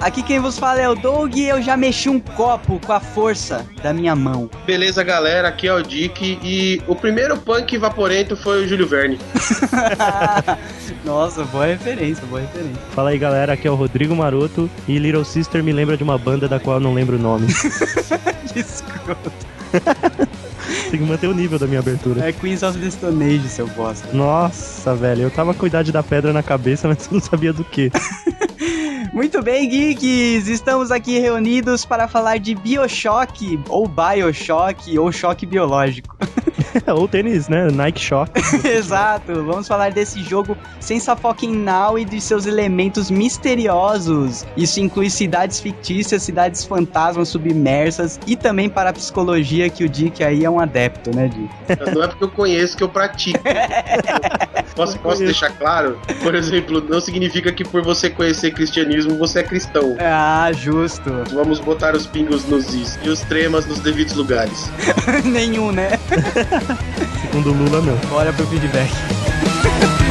Aqui quem vos fala é o Doug e eu já mexi um copo com a força da minha mão. Beleza, galera, aqui é o Dick e o primeiro punk vaporento foi o Júlio Verne. Nossa, boa referência, boa referência. Fala aí, galera, aqui é o Rodrigo Maroto e Little Sister me lembra de uma banda da qual eu não lembro o nome. que escroto. Tem que manter o nível da minha abertura. É Queens of the Stone Age, seu bosta. Nossa, velho, eu tava com a idade da pedra na cabeça, mas eu não sabia do que. Muito bem, geeks! Estamos aqui reunidos para falar de Bioshock, ou Bioshock, ou choque biológico. ou tênis, né? Nike Shock. Exato! Vamos falar desse jogo Sensa Fucking Now e de seus elementos misteriosos. Isso inclui cidades fictícias, cidades fantasmas submersas e também para a psicologia que o Dick aí é um adepto, né, Dick? Não é porque eu conheço que eu pratico. posso, posso deixar claro? Por exemplo, não significa que por você conhecer cristianismo você é cristão. Ah, justo. Vamos botar os pingos nos is e os tremas nos devidos lugares. Nenhum, né? Segundo Lula, não. Bora pro feedback.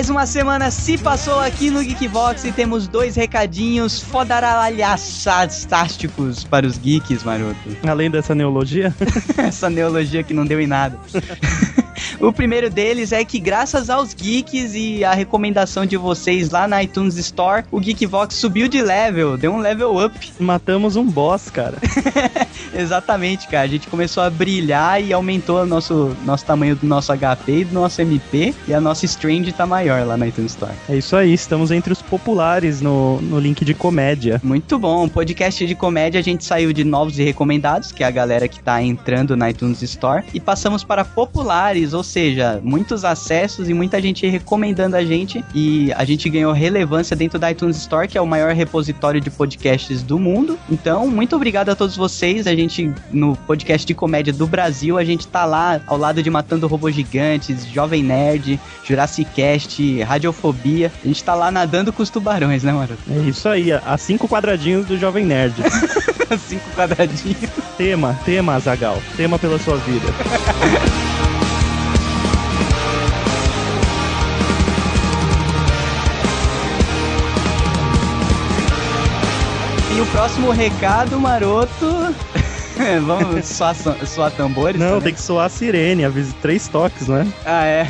Mais uma semana se passou aqui no Geekbox e temos dois recadinhos fodaralhaçásticos para os geeks, maroto. Além dessa neologia? Essa neologia que não deu em nada. O primeiro deles é que, graças aos geeks e a recomendação de vocês lá na iTunes Store, o Geekvox subiu de level, deu um level up. Matamos um boss, cara. Exatamente, cara. A gente começou a brilhar e aumentou o nosso, nosso tamanho do nosso HP e do nosso MP, e a nossa Strange tá maior lá na iTunes Store. É isso aí, estamos entre os populares no, no link de comédia. Muito bom. Podcast de comédia, a gente saiu de novos e recomendados, que é a galera que tá entrando na iTunes Store, e passamos para populares, ou seja, muitos acessos e muita gente recomendando a gente. E a gente ganhou relevância dentro da iTunes Store, que é o maior repositório de podcasts do mundo. Então, muito obrigado a todos vocês. A gente, no podcast de comédia do Brasil, a gente tá lá ao lado de Matando Robôs Gigantes, Jovem Nerd, Jurassic Cast, Radiofobia. A gente tá lá nadando com os tubarões, né, mano? É isso aí, a cinco quadradinhos do Jovem Nerd. cinco quadradinhos. Tema, tema, Zagal. Tema pela sua vida. E o próximo recado, maroto. Vamos soar, soar tambores? Não, também? tem que soar a sirene, avisa três toques, né? Ah, é.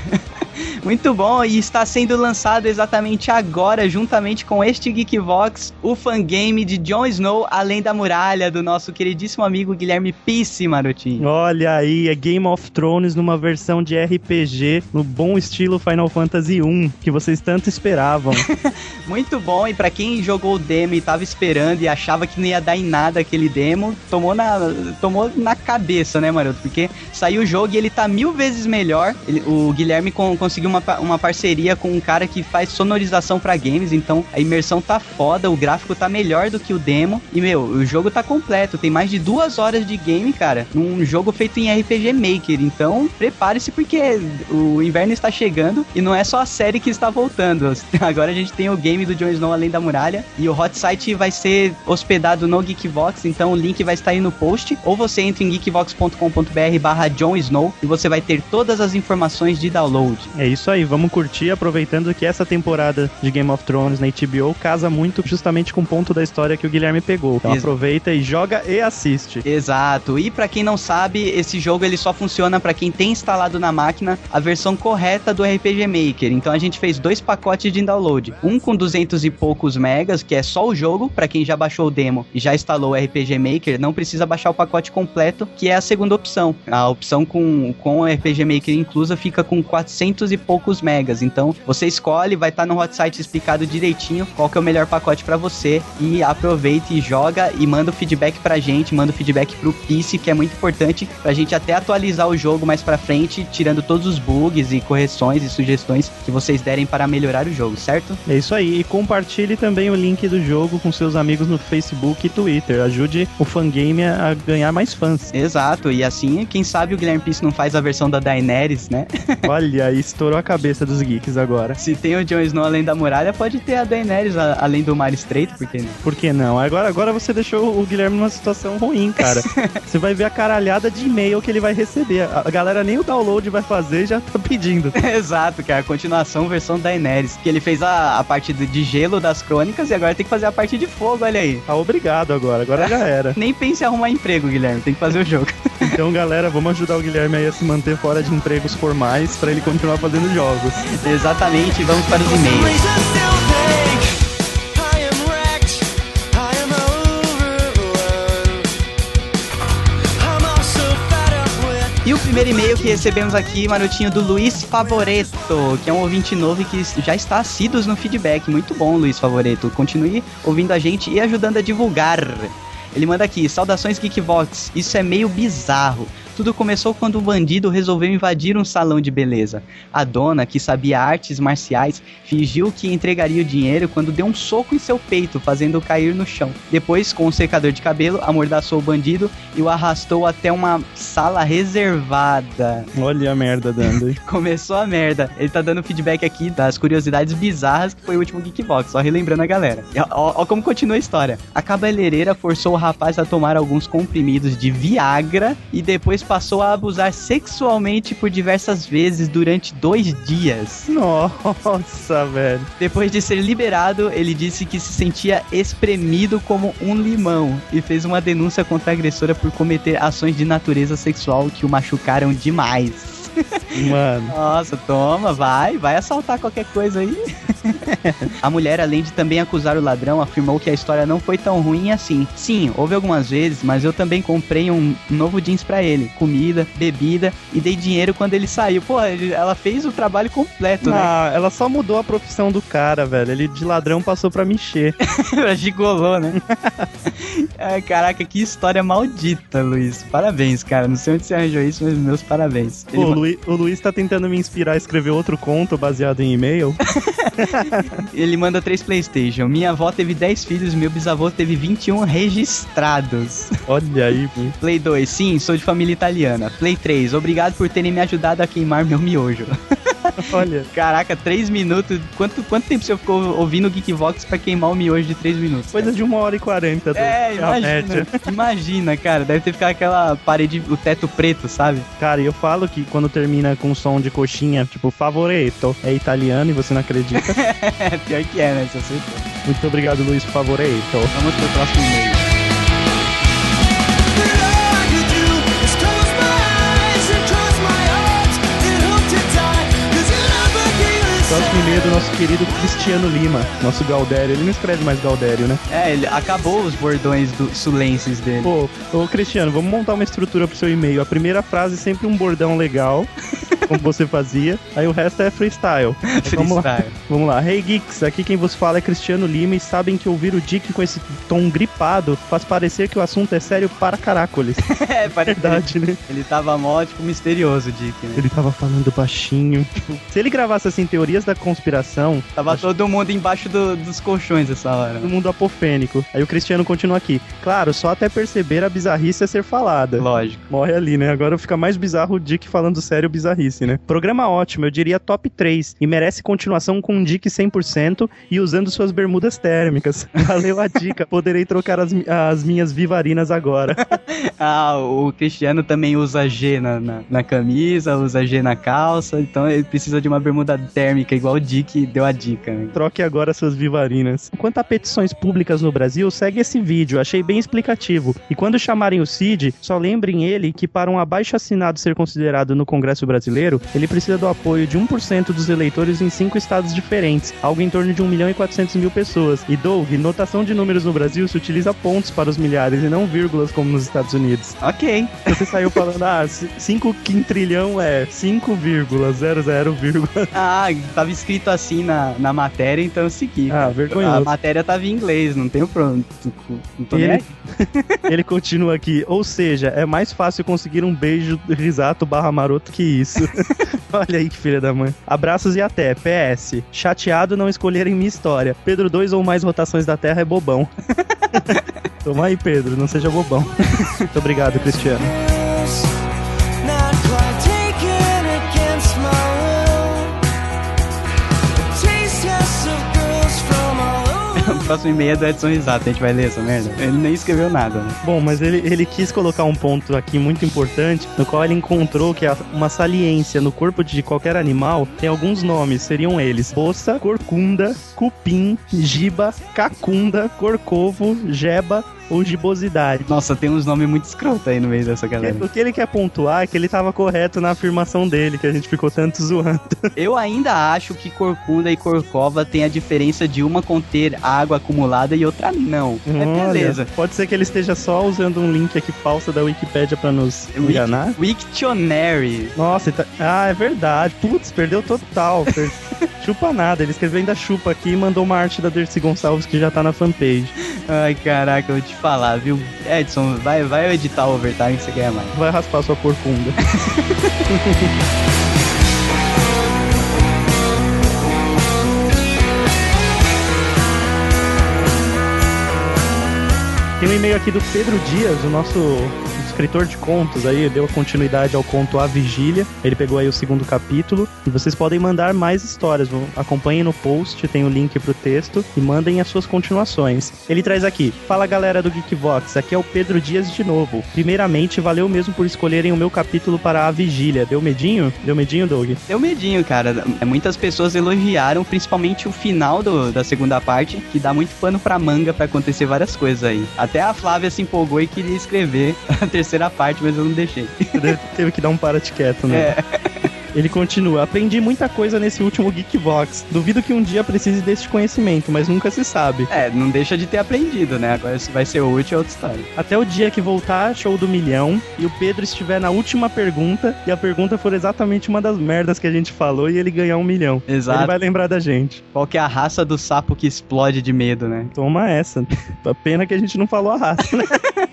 Muito bom, e está sendo lançado exatamente agora, juntamente com este Geekvox, o fangame de Jon Snow, Além da Muralha, do nosso queridíssimo amigo Guilherme Pisse, Marotinho. Olha aí, é Game of Thrones numa versão de RPG, no bom estilo Final Fantasy 1, que vocês tanto esperavam. Muito bom, e para quem jogou o demo e tava esperando e achava que não ia dar em nada aquele demo, tomou na, tomou na cabeça, né, Maroto? Porque saiu o jogo e ele tá mil vezes melhor. Ele, o Guilherme com, conseguiu uma, uma parceria com um cara que faz sonorização para games, então a imersão tá foda, o gráfico tá melhor do que o demo. E, meu, o jogo tá completo, tem mais de duas horas de game, cara, num jogo feito em RPG Maker. Então, prepare-se porque o inverno está chegando e não é só a série que está voltando. Agora a gente tem o game do Jon Snow Além da Muralha e o hot site vai ser hospedado no Geekvox, então o link vai estar aí no post, ou você entra em geekvox.com.br barra Jon Snow e você vai ter todas as informações de download. É isso aí, vamos curtir, aproveitando que essa temporada de Game of Thrones na HBO casa muito justamente com o ponto da história que o Guilherme pegou. Então aproveita e joga e assiste. Exato. E para quem não sabe, esse jogo ele só funciona para quem tem instalado na máquina a versão correta do RPG Maker. Então a gente fez dois pacotes de download, um com 200 e poucos megas, que é só o jogo, para quem já baixou o demo e já instalou o RPG Maker, não precisa baixar o pacote completo, que é a segunda opção. A opção com com o RPG Maker inclusa fica com 400 200 e poucos megas. Então, você escolhe, vai estar tá no hot site explicado direitinho qual que é o melhor pacote para você e aproveita e joga e manda o feedback pra gente, manda o feedback pro PC, que é muito importante pra gente até atualizar o jogo mais pra frente, tirando todos os bugs e correções e sugestões que vocês derem para melhorar o jogo, certo? É isso aí. E compartilhe também o link do jogo com seus amigos no Facebook e Twitter. Ajude o fangame a ganhar mais fãs. Exato. E assim, quem sabe o Guilherme Peace não faz a versão da Daenerys, né? Olha, estourou a cabeça dos geeks agora. Se tem o Jon Snow além da muralha, pode ter a Daenerys a, além do mar estreito, por que não? Por que não? Agora, agora você deixou o Guilherme numa situação ruim, cara. você vai ver a caralhada de e-mail que ele vai receber. A galera nem o download vai fazer já tá pedindo. Exato, cara. Continuação versão Daenerys. Que ele fez a, a parte de gelo das crônicas e agora tem que fazer a parte de fogo, olha aí. Tá obrigado agora, agora já era. Nem pense em arrumar emprego, Guilherme. Tem que fazer o jogo. Então, galera, vamos ajudar o Guilherme aí a se manter fora de empregos formais para ele continuar fazendo jogos. Exatamente, vamos para os e-mails. E o primeiro e-mail que recebemos aqui, Marotinho, do Luiz Favoreto, que é um ouvinte novo e que já está assíduo no feedback. Muito bom, Luiz Favoreto. Continue ouvindo a gente e ajudando a divulgar. Ele manda aqui, saudações Geekvox, isso é meio bizarro. Tudo começou quando um bandido resolveu invadir um salão de beleza. A dona, que sabia artes marciais, fingiu que entregaria o dinheiro quando deu um soco em seu peito, fazendo-o cair no chão. Depois, com um secador de cabelo, amordaçou o bandido e o arrastou até uma sala reservada. Olha a merda dando. Começou a merda. Ele tá dando feedback aqui das curiosidades bizarras que foi o último Geekbox, só relembrando a galera. Ó, ó como continua a história. A cabeleireira forçou o rapaz a tomar alguns comprimidos de Viagra e depois passou a abusar sexualmente por diversas vezes durante dois dias. Nossa, velho. Depois de ser liberado, ele disse que se sentia espremido como um limão e fez uma denúncia contra a agressora por cometer ações de natureza sexual que o machucaram demais. Mano. Nossa, toma, vai, vai assaltar qualquer coisa aí. a mulher, além de também acusar o ladrão, afirmou que a história não foi tão ruim assim. Sim, houve algumas vezes, mas eu também comprei um novo jeans para ele, comida, bebida e dei dinheiro quando ele saiu. Pô, ela fez o trabalho completo, né? Ah, ela só mudou a profissão do cara, velho. Ele de ladrão passou pra mexer. Gigolou, né? Ai, caraca, que história maldita, Luiz. Parabéns, cara. Não sei onde você arranjou isso, mas meus parabéns. Pô, ele... Luiz, o Luiz tá tentando me inspirar a escrever outro conto baseado em e-mail. Ele manda três Playstation. Minha avó teve 10 filhos, meu bisavô teve 21 registrados. Olha aí, pô. Play 2, sim, sou de família italiana. Play 3, obrigado por terem me ajudado a queimar meu miojo. Olha. Caraca, 3 minutos. Quanto, quanto tempo você ficou ouvindo o Geekvox pra queimar o miojo de 3 minutos? Coisa de 1 hora e 40. É, imagina. Imagina, cara. Deve ter ficado aquela parede, o teto preto, sabe? Cara, eu falo que quando termina com som de coxinha, tipo, favorito, é italiano e você não acredita. Pior que é, né? Você Muito obrigado, Luiz, favorito. Vamos pro próximo e-mail. Próximo e-mail do nosso querido Cristiano Lima, nosso Galdério. Ele não escreve mais Galdério, né? É, ele acabou os bordões do sulenses dele. Pô, ô Cristiano, vamos montar uma estrutura pro seu e-mail. A primeira frase é sempre um bordão legal. como você fazia. Aí o resto é freestyle. freestyle. Vamos lá. Vamos lá. Hey Geeks, aqui quem vos fala é Cristiano Lima e sabem que ouvir o Dick com esse tom gripado faz parecer que o assunto é sério para caracoles. é, verdade, né? Ele tava mó, tipo, misterioso, Dick. Né? Ele tava falando baixinho. Se ele gravasse assim, teorias da conspiração... Tava acho... todo mundo embaixo do, dos colchões essa hora. Todo mundo apofênico. Aí o Cristiano continua aqui. Claro, só até perceber a bizarrice a ser falada. Lógico. Morre ali, né? Agora fica mais bizarro o Dick falando sério bizarrice né? Programa ótimo, eu diria top 3 e merece continuação com um Dick 100% e usando suas bermudas térmicas. Valeu a dica, poderei trocar as, as minhas vivarinas agora. ah, o Cristiano também usa G na, na, na, camisa, usa G na calça, então ele precisa de uma bermuda térmica, igual o Dick deu a dica. Né? Troque agora suas vivarinas. Quanto a petições públicas no Brasil, segue esse vídeo, achei bem explicativo. E quando chamarem o Cid, só lembrem ele que para um abaixo assinado ser considerado no Congresso Brasileiro, brasileiro, ele precisa do apoio de 1% dos eleitores em cinco estados diferentes, algo em torno de 1 milhão e 400 mil pessoas. E Doug, notação de números no Brasil se utiliza pontos para os milhares e não vírgulas como nos Estados Unidos. Ok. Você saiu falando, ah, 5 quintrilhão é 5,00, Ah, tava escrito assim na, na matéria, então eu segui. Ah, vergonhoso. A matéria tava em inglês, não tem pronto. Não tô ele, ele continua aqui, ou seja, é mais fácil conseguir um beijo risato barra maroto que isso. Olha aí que filha da mãe. Abraços e até. PS. Chateado não escolherem minha história. Pedro 2 ou mais rotações da Terra é bobão. Toma aí, Pedro, não seja bobão. Muito obrigado, Cristiano. Próximo e-mail é do Edson Risato, a gente vai ler essa merda. Ele nem escreveu nada, né? Bom, mas ele, ele quis colocar um ponto aqui muito importante, no qual ele encontrou que uma saliência no corpo de qualquer animal tem alguns nomes, seriam eles: poça, corcunda, cupim, giba, cacunda, corcovo, jeba, ou gibosidade. Nossa, tem uns nomes muito escrotos aí no meio dessa galera. O que ele quer pontuar é que ele tava correto na afirmação dele, que a gente ficou tanto zoando. Eu ainda acho que corcunda e corcova tem a diferença de uma conter água acumulada e outra não. É beleza. Pode ser que ele esteja só usando um link aqui falso da Wikipedia pra nos Wiki, enganar. Wiktionary. Nossa, tá... ah, é verdade. Putz, perdeu total. Per... chupa nada. Ele escreveu ainda chupa aqui e mandou uma arte da Dercy Gonçalves que já tá na fanpage. Ai, caraca, eu te falar, viu? Edson, vai, vai editar o overtime que você ganha mais. Vai raspar sua corcunda. Tem um e-mail aqui do Pedro Dias, o nosso escritor de contos aí, deu continuidade ao conto A Vigília. Ele pegou aí o segundo capítulo. E vocês podem mandar mais histórias. Acompanhem no post, tem o link pro texto e mandem as suas continuações. Ele traz aqui: Fala galera do Geekvox, aqui é o Pedro Dias de novo. Primeiramente, valeu mesmo por escolherem o meu capítulo para A Vigília. Deu medinho? Deu medinho, Doug? Deu medinho, cara. Muitas pessoas elogiaram, principalmente o final do, da segunda parte, que dá muito pano pra manga para acontecer várias coisas aí. Até a Flávia se empolgou e queria escrever a terceira terceira parte, mas eu não deixei. Teve que dar um para quieto, né? É. Ele continua: Aprendi muita coisa nesse último Geekbox. Duvido que um dia precise deste conhecimento, mas nunca se sabe. É, não deixa de ter aprendido, né? Agora se vai ser útil é outra história. Até o dia que voltar, show do milhão, e o Pedro estiver na última pergunta, e a pergunta for exatamente uma das merdas que a gente falou, e ele ganhar um milhão. Exato. Ele vai lembrar da gente. Qual que é a raça do sapo que explode de medo, né? Toma essa. Pena que a gente não falou a raça, né?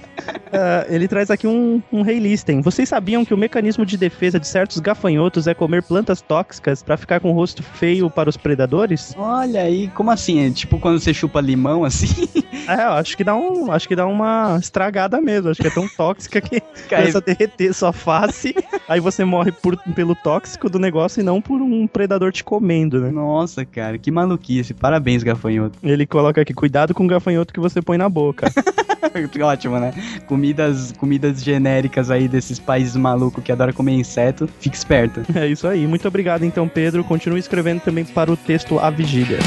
Uh, ele traz aqui um, um rei listem. Vocês sabiam que o mecanismo de defesa de certos gafanhotos é comer plantas tóxicas para ficar com o rosto feio para os predadores? Olha aí, como assim? É tipo quando você chupa limão assim? É, eu acho que dá um, acho que dá uma estragada mesmo. Acho que é tão tóxica que começa a derreter sua face. aí você morre por, pelo tóxico do negócio e não por um predador te comendo, né? Nossa, cara, que maluquice. Parabéns, gafanhoto. Ele coloca aqui, cuidado com o gafanhoto que você põe na boca. Ótimo, né? Comidas, comidas genéricas aí desses países malucos que adoram comer inseto. Fique esperto. É isso aí. Muito obrigado, então, Pedro. Continue escrevendo também para o texto A Vigília.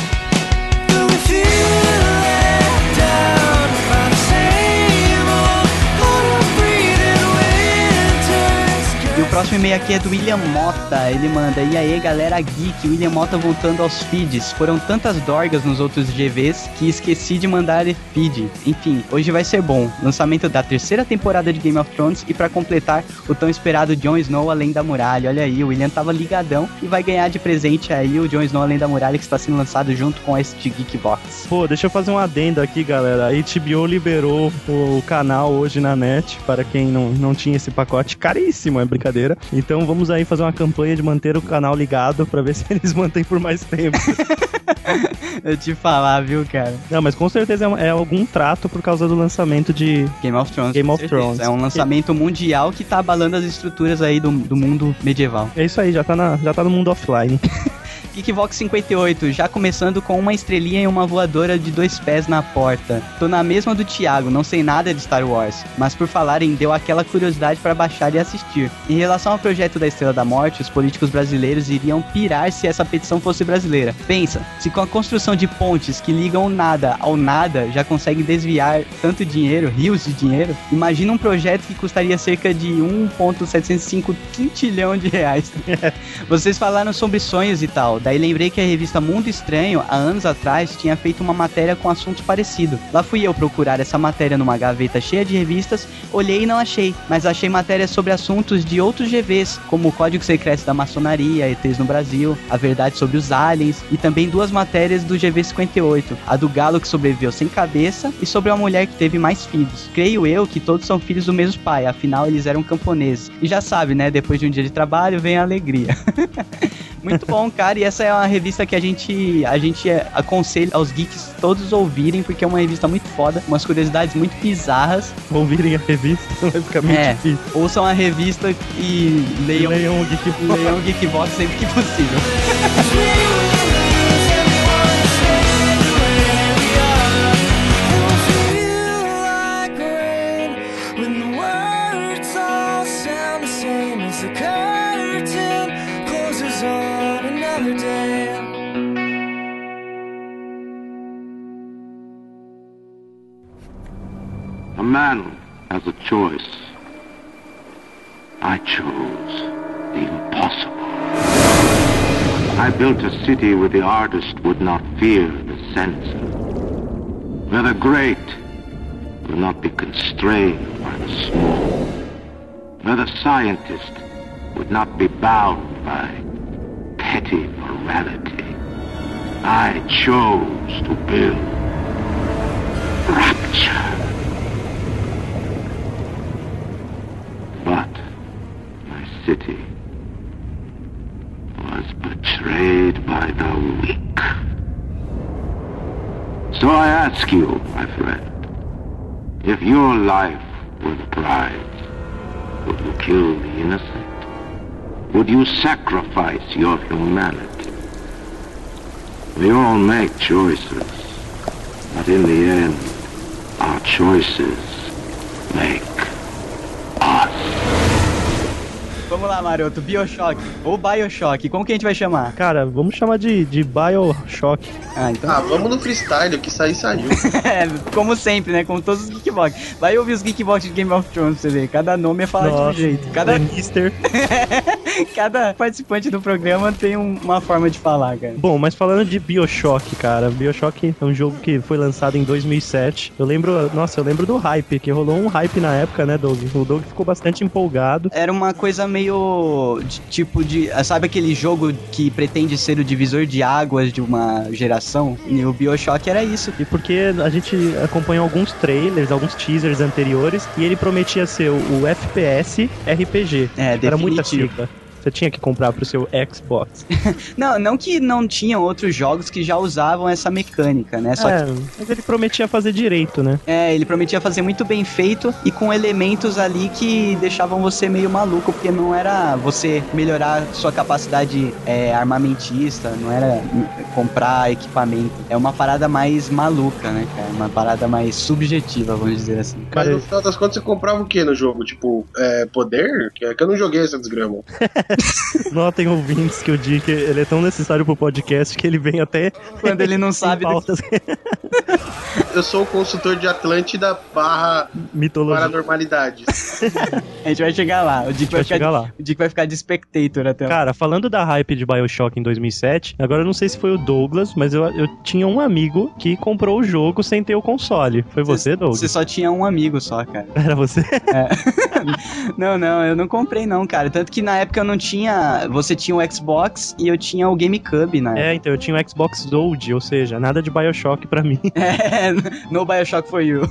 Próximo e-mail aqui é do William Mota. Ele manda: E aí, galera geek, William Mota voltando aos feeds. Foram tantas dorgas nos outros GVs que esqueci de mandar feed. Enfim, hoje vai ser bom. Lançamento da terceira temporada de Game of Thrones e para completar o tão esperado Jon Snow Além da Muralha. Olha aí, o William tava ligadão e vai ganhar de presente aí o Jon Snow Além da Muralha que está sendo lançado junto com este Geek Box. Pô, deixa eu fazer um adendo aqui, galera. A HBO liberou o canal hoje na net para quem não, não tinha esse pacote caríssimo, é brincadeira Então vamos aí fazer uma campanha de manter o canal ligado para ver se eles mantêm por mais tempo. Eu te falar, viu, cara? Não, mas com certeza é, é, algum trato por causa do lançamento de Game of Thrones. Game of Thrones. É um lançamento mundial que tá abalando as estruturas aí do, do mundo medieval. É isso aí, já tá, na, já tá no mundo offline. Geekvox 58, já começando com uma estrelinha e uma voadora de dois pés na porta. Tô na mesma do Thiago, não sei nada de Star Wars, mas por falarem deu aquela curiosidade para baixar e assistir. Em relação ao projeto da Estrela da Morte, os políticos brasileiros iriam pirar se essa petição fosse brasileira. Pensa, se com a construção de pontes que ligam nada ao nada já conseguem desviar tanto dinheiro, rios de dinheiro, imagina um projeto que custaria cerca de 1.705 quintilhão de reais. Vocês falaram sobre sonhos e tal, daí lembrei que a revista Mundo Estranho, há anos atrás, tinha feito uma matéria com assuntos parecidos. Lá fui eu procurar essa matéria numa gaveta cheia de revistas, olhei e não achei, mas achei matérias sobre assuntos de outros GVs, como o Código Secreto da Maçonaria, ETs no Brasil, a verdade sobre os aliens, e também duas matérias do GV 58, a do galo que sobreviveu sem cabeça e sobre uma mulher que teve mais filhos. Creio eu que todos são filhos do mesmo pai, afinal eles eram camponeses. E já sabe, né, depois de um dia de trabalho vem a alegria. Muito bom, cara. E essa é uma revista que a gente, a gente aconselha aos geeks todos ouvirem, porque é uma revista muito foda, umas curiosidades muito bizarras. Ouvirem a revista vai ficar muito é, difícil. Ouçam a revista e leiam, leiam o Geekbox. Leiam o Geekbox sempre que possível. man has a choice. I chose the impossible. I built a city where the artist would not fear the censor. Where the great will not be constrained by the small. Where the scientist would not be bound by petty morality. I chose to build rapture. City was betrayed by the weak. So I ask you, my friend, if your life were the prize, would you kill the innocent? Would you sacrifice your humanity? We all make choices, but in the end, our choices make Vamos lá, Maroto. Bioshock. Ou Bioshock. Como que a gente vai chamar? Cara, vamos chamar de, de Bioshock. Ah, então. Ah, vamos no freestyle, que sair saiu. é, como sempre, né? Como todos os Geekbox. Vai ouvir os Geekbox de Game of Thrones pra você ver. Cada nome é falado Nossa, de um jeito. Cada. Mister. Cada participante do programa tem um, uma forma de falar, cara. Bom, mas falando de Bioshock, cara. Bioshock é um jogo que foi lançado em 2007. Eu lembro, nossa, eu lembro do hype, que rolou um hype na época, né, Doug? O Doug ficou bastante empolgado. Era uma coisa meio de, tipo de. Sabe aquele jogo que pretende ser o divisor de águas de uma geração? E o Bioshock era isso. E porque a gente acompanhou alguns trailers, alguns teasers anteriores, e ele prometia ser o, FPS RPG. É, Era muita sigla. Você tinha que comprar pro seu Xbox. não, não que não tinham outros jogos que já usavam essa mecânica, né? Só é, que... mas ele prometia fazer direito, né? É, ele prometia fazer muito bem feito e com elementos ali que deixavam você meio maluco, porque não era você melhorar sua capacidade é, armamentista, não era comprar equipamento. É uma parada mais maluca, né, cara? Uma parada mais subjetiva, vamos dizer assim. Mas no final das contas você comprava o que no jogo? Tipo, é, poder? Que, que eu não joguei essa desgrama. Notem ouvintes que o Dick ele é tão necessário pro podcast que ele vem até quando ele não sabe. Pautas. Eu sou o consultor de Atlântida barra Mitologia. paranormalidade. a gente vai chegar lá. O Dick vai, vai ficar, chegar lá. O Dick vai ficar de spectator até lá. Cara, falando da hype de Bioshock em 2007, agora eu não sei se foi o Douglas, mas eu, eu tinha um amigo que comprou o jogo sem ter o console. Foi você, Douglas? Você só tinha um amigo só, cara. Era você? É. não, não, eu não comprei não, cara. Tanto que na época eu não tinha. Você tinha o Xbox e eu tinha o GameCube, né? É, então eu tinha o Xbox Gold, ou seja, nada de Bioshock pra mim. É, no Bioshock for you.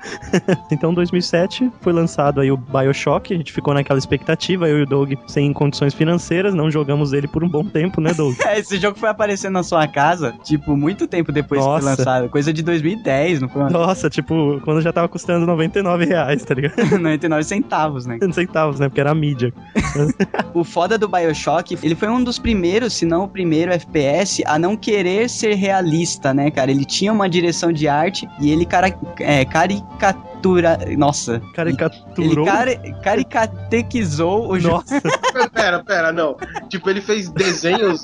então, 2007 foi lançado aí o Bioshock, a gente ficou naquela expectativa, eu e o Doug sem condições financeiras, não jogamos ele por um bom tempo, né, Doug? É, esse jogo foi aparecer na sua casa, tipo, muito tempo depois Nossa. que foi lançado, coisa de 2010, não foi? Nossa, tipo, quando já tava custando 99 reais, tá ligado? 99 centavos, né? Centavos, né, porque era mídia. O foda do Bioshock, ele foi um dos primeiros, se não o primeiro FPS a não querer ser realista, né, cara? Ele tinha uma direção de arte e ele cara, é, caricatura caricatura. Nossa. Caricaturou? Ele caricatequizou o jogo. Nossa. pera, pera, não. Tipo, ele fez desenhos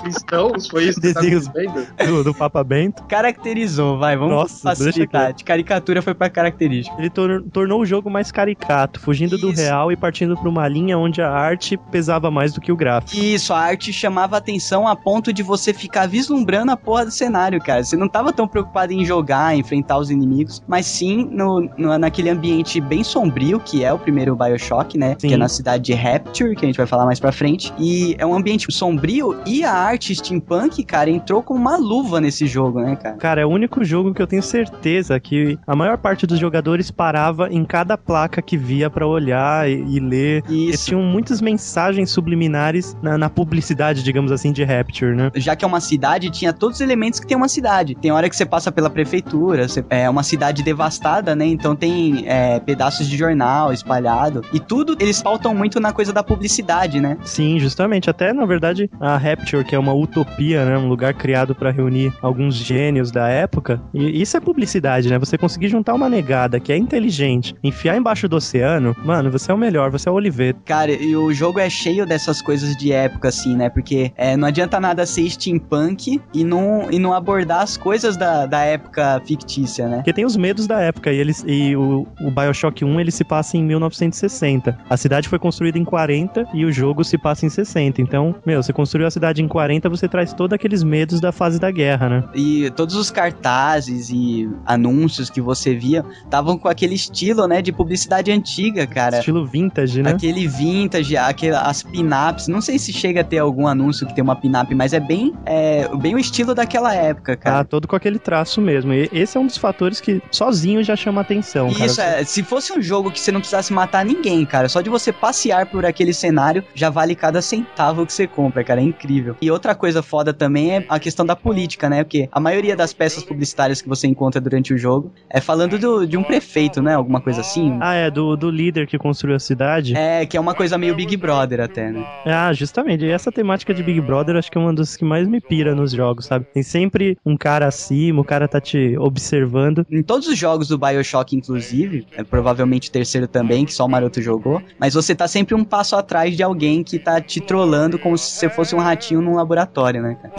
cristãos? Foi isso desenhos que você tá do, do Papa Bento? Caracterizou, vai, vamos Nossa, facilitar. De caricatura foi pra característica. Ele tor tornou o jogo mais caricato, fugindo isso. do real e partindo pra uma linha onde a arte pesava mais do que o gráfico. Isso, a arte chamava atenção a ponto de você ficar vislumbrando a porra do cenário, cara. Você não tava tão preocupado em jogar, enfrentar os inimigos, mas sim no, no, naquele ambiente bem sombrio, que é o primeiro Bioshock, né? Sim. Que é na cidade de Rapture, que a gente vai falar mais pra frente. E é um ambiente sombrio e a arte steampunk, cara, entrou com uma luva nesse jogo, né, cara? Cara, é o único jogo que eu tenho certeza que a maior parte dos jogadores parava em cada placa que via para olhar e, e ler. Isso. Eles tinham muitas mensagens subliminares na, na, publicidade, digamos assim, de Rapture, né? Já que é uma cidade, tinha todos os elementos que tem uma cidade. Tem hora que você passa pela prefeitura, você, é uma cidade devastada, né? Então tem é, pedaços de jornal espalhado. E tudo eles faltam muito na coisa da publicidade, né? Sim, justamente. Até, na verdade, a Rapture, que é uma utopia, né? Um lugar criado para reunir alguns gênios da época. E isso é publicidade, né? Você conseguir juntar uma negada que é inteligente, enfiar embaixo do oceano, mano, você é o melhor, você é o Oliveto. Cara, e o jogo é cheio dessas coisas de época, assim, né? Porque é, não adianta nada ser steampunk e não, e não abordar as coisas da, da época fictícia, né? Porque tem os medos da época e eles e o, o Bioshock 1 ele se passa em 1960. A cidade foi construída em 40 e o jogo se passa em 60. Então, meu, você construiu a cidade em 40, você traz todos aqueles medos da fase da guerra, né? E todos os cartazes e anúncios que você via estavam com aquele estilo, né, de publicidade antiga, cara. Estilo vintage, né? Aquele vintage, aquele, as pin-ups. Não sei se chega a ter algum anúncio que tem uma pin-up, mas é bem, é, bem o estilo daquela época, cara. Ah, todo com aquele traço mesmo. E esse é um dos fatores que sozinho já chama atenção, Isso, cara. é. Se fosse um jogo que você não precisasse matar ninguém, cara, só de você passear por aquele cenário já vale cada centavo que você compra, cara. É incrível. E outra coisa foda também é a questão da política, né? Porque a maioria das peças publicitárias que você encontra durante o jogo é falando do, de um prefeito, né? Alguma coisa assim. Ah, é, do, do líder que construiu a cidade. É, que é uma coisa meio Big Brother até, né? Ah, justamente. E essa temática de Big Brother acho que é uma das que mais me pira nos jogos, sabe? Tem sempre um cara acima, o cara tá te observando. Em todos os jogos do Bioshock, inclusive, é provavelmente o terceiro também, que só o Maroto jogou, mas você tá sempre um passo atrás de alguém que tá te trollando como se você fosse um ratinho num laboratório, né, cara?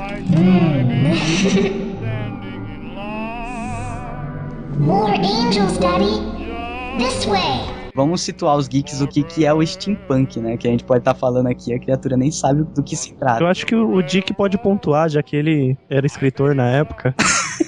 More angels, Daddy. This way. Vamos situar os geeks o que, que é o steampunk, né? Que a gente pode estar tá falando aqui, a criatura nem sabe do que se trata. Eu acho que o Dick pode pontuar, já que ele era escritor na época.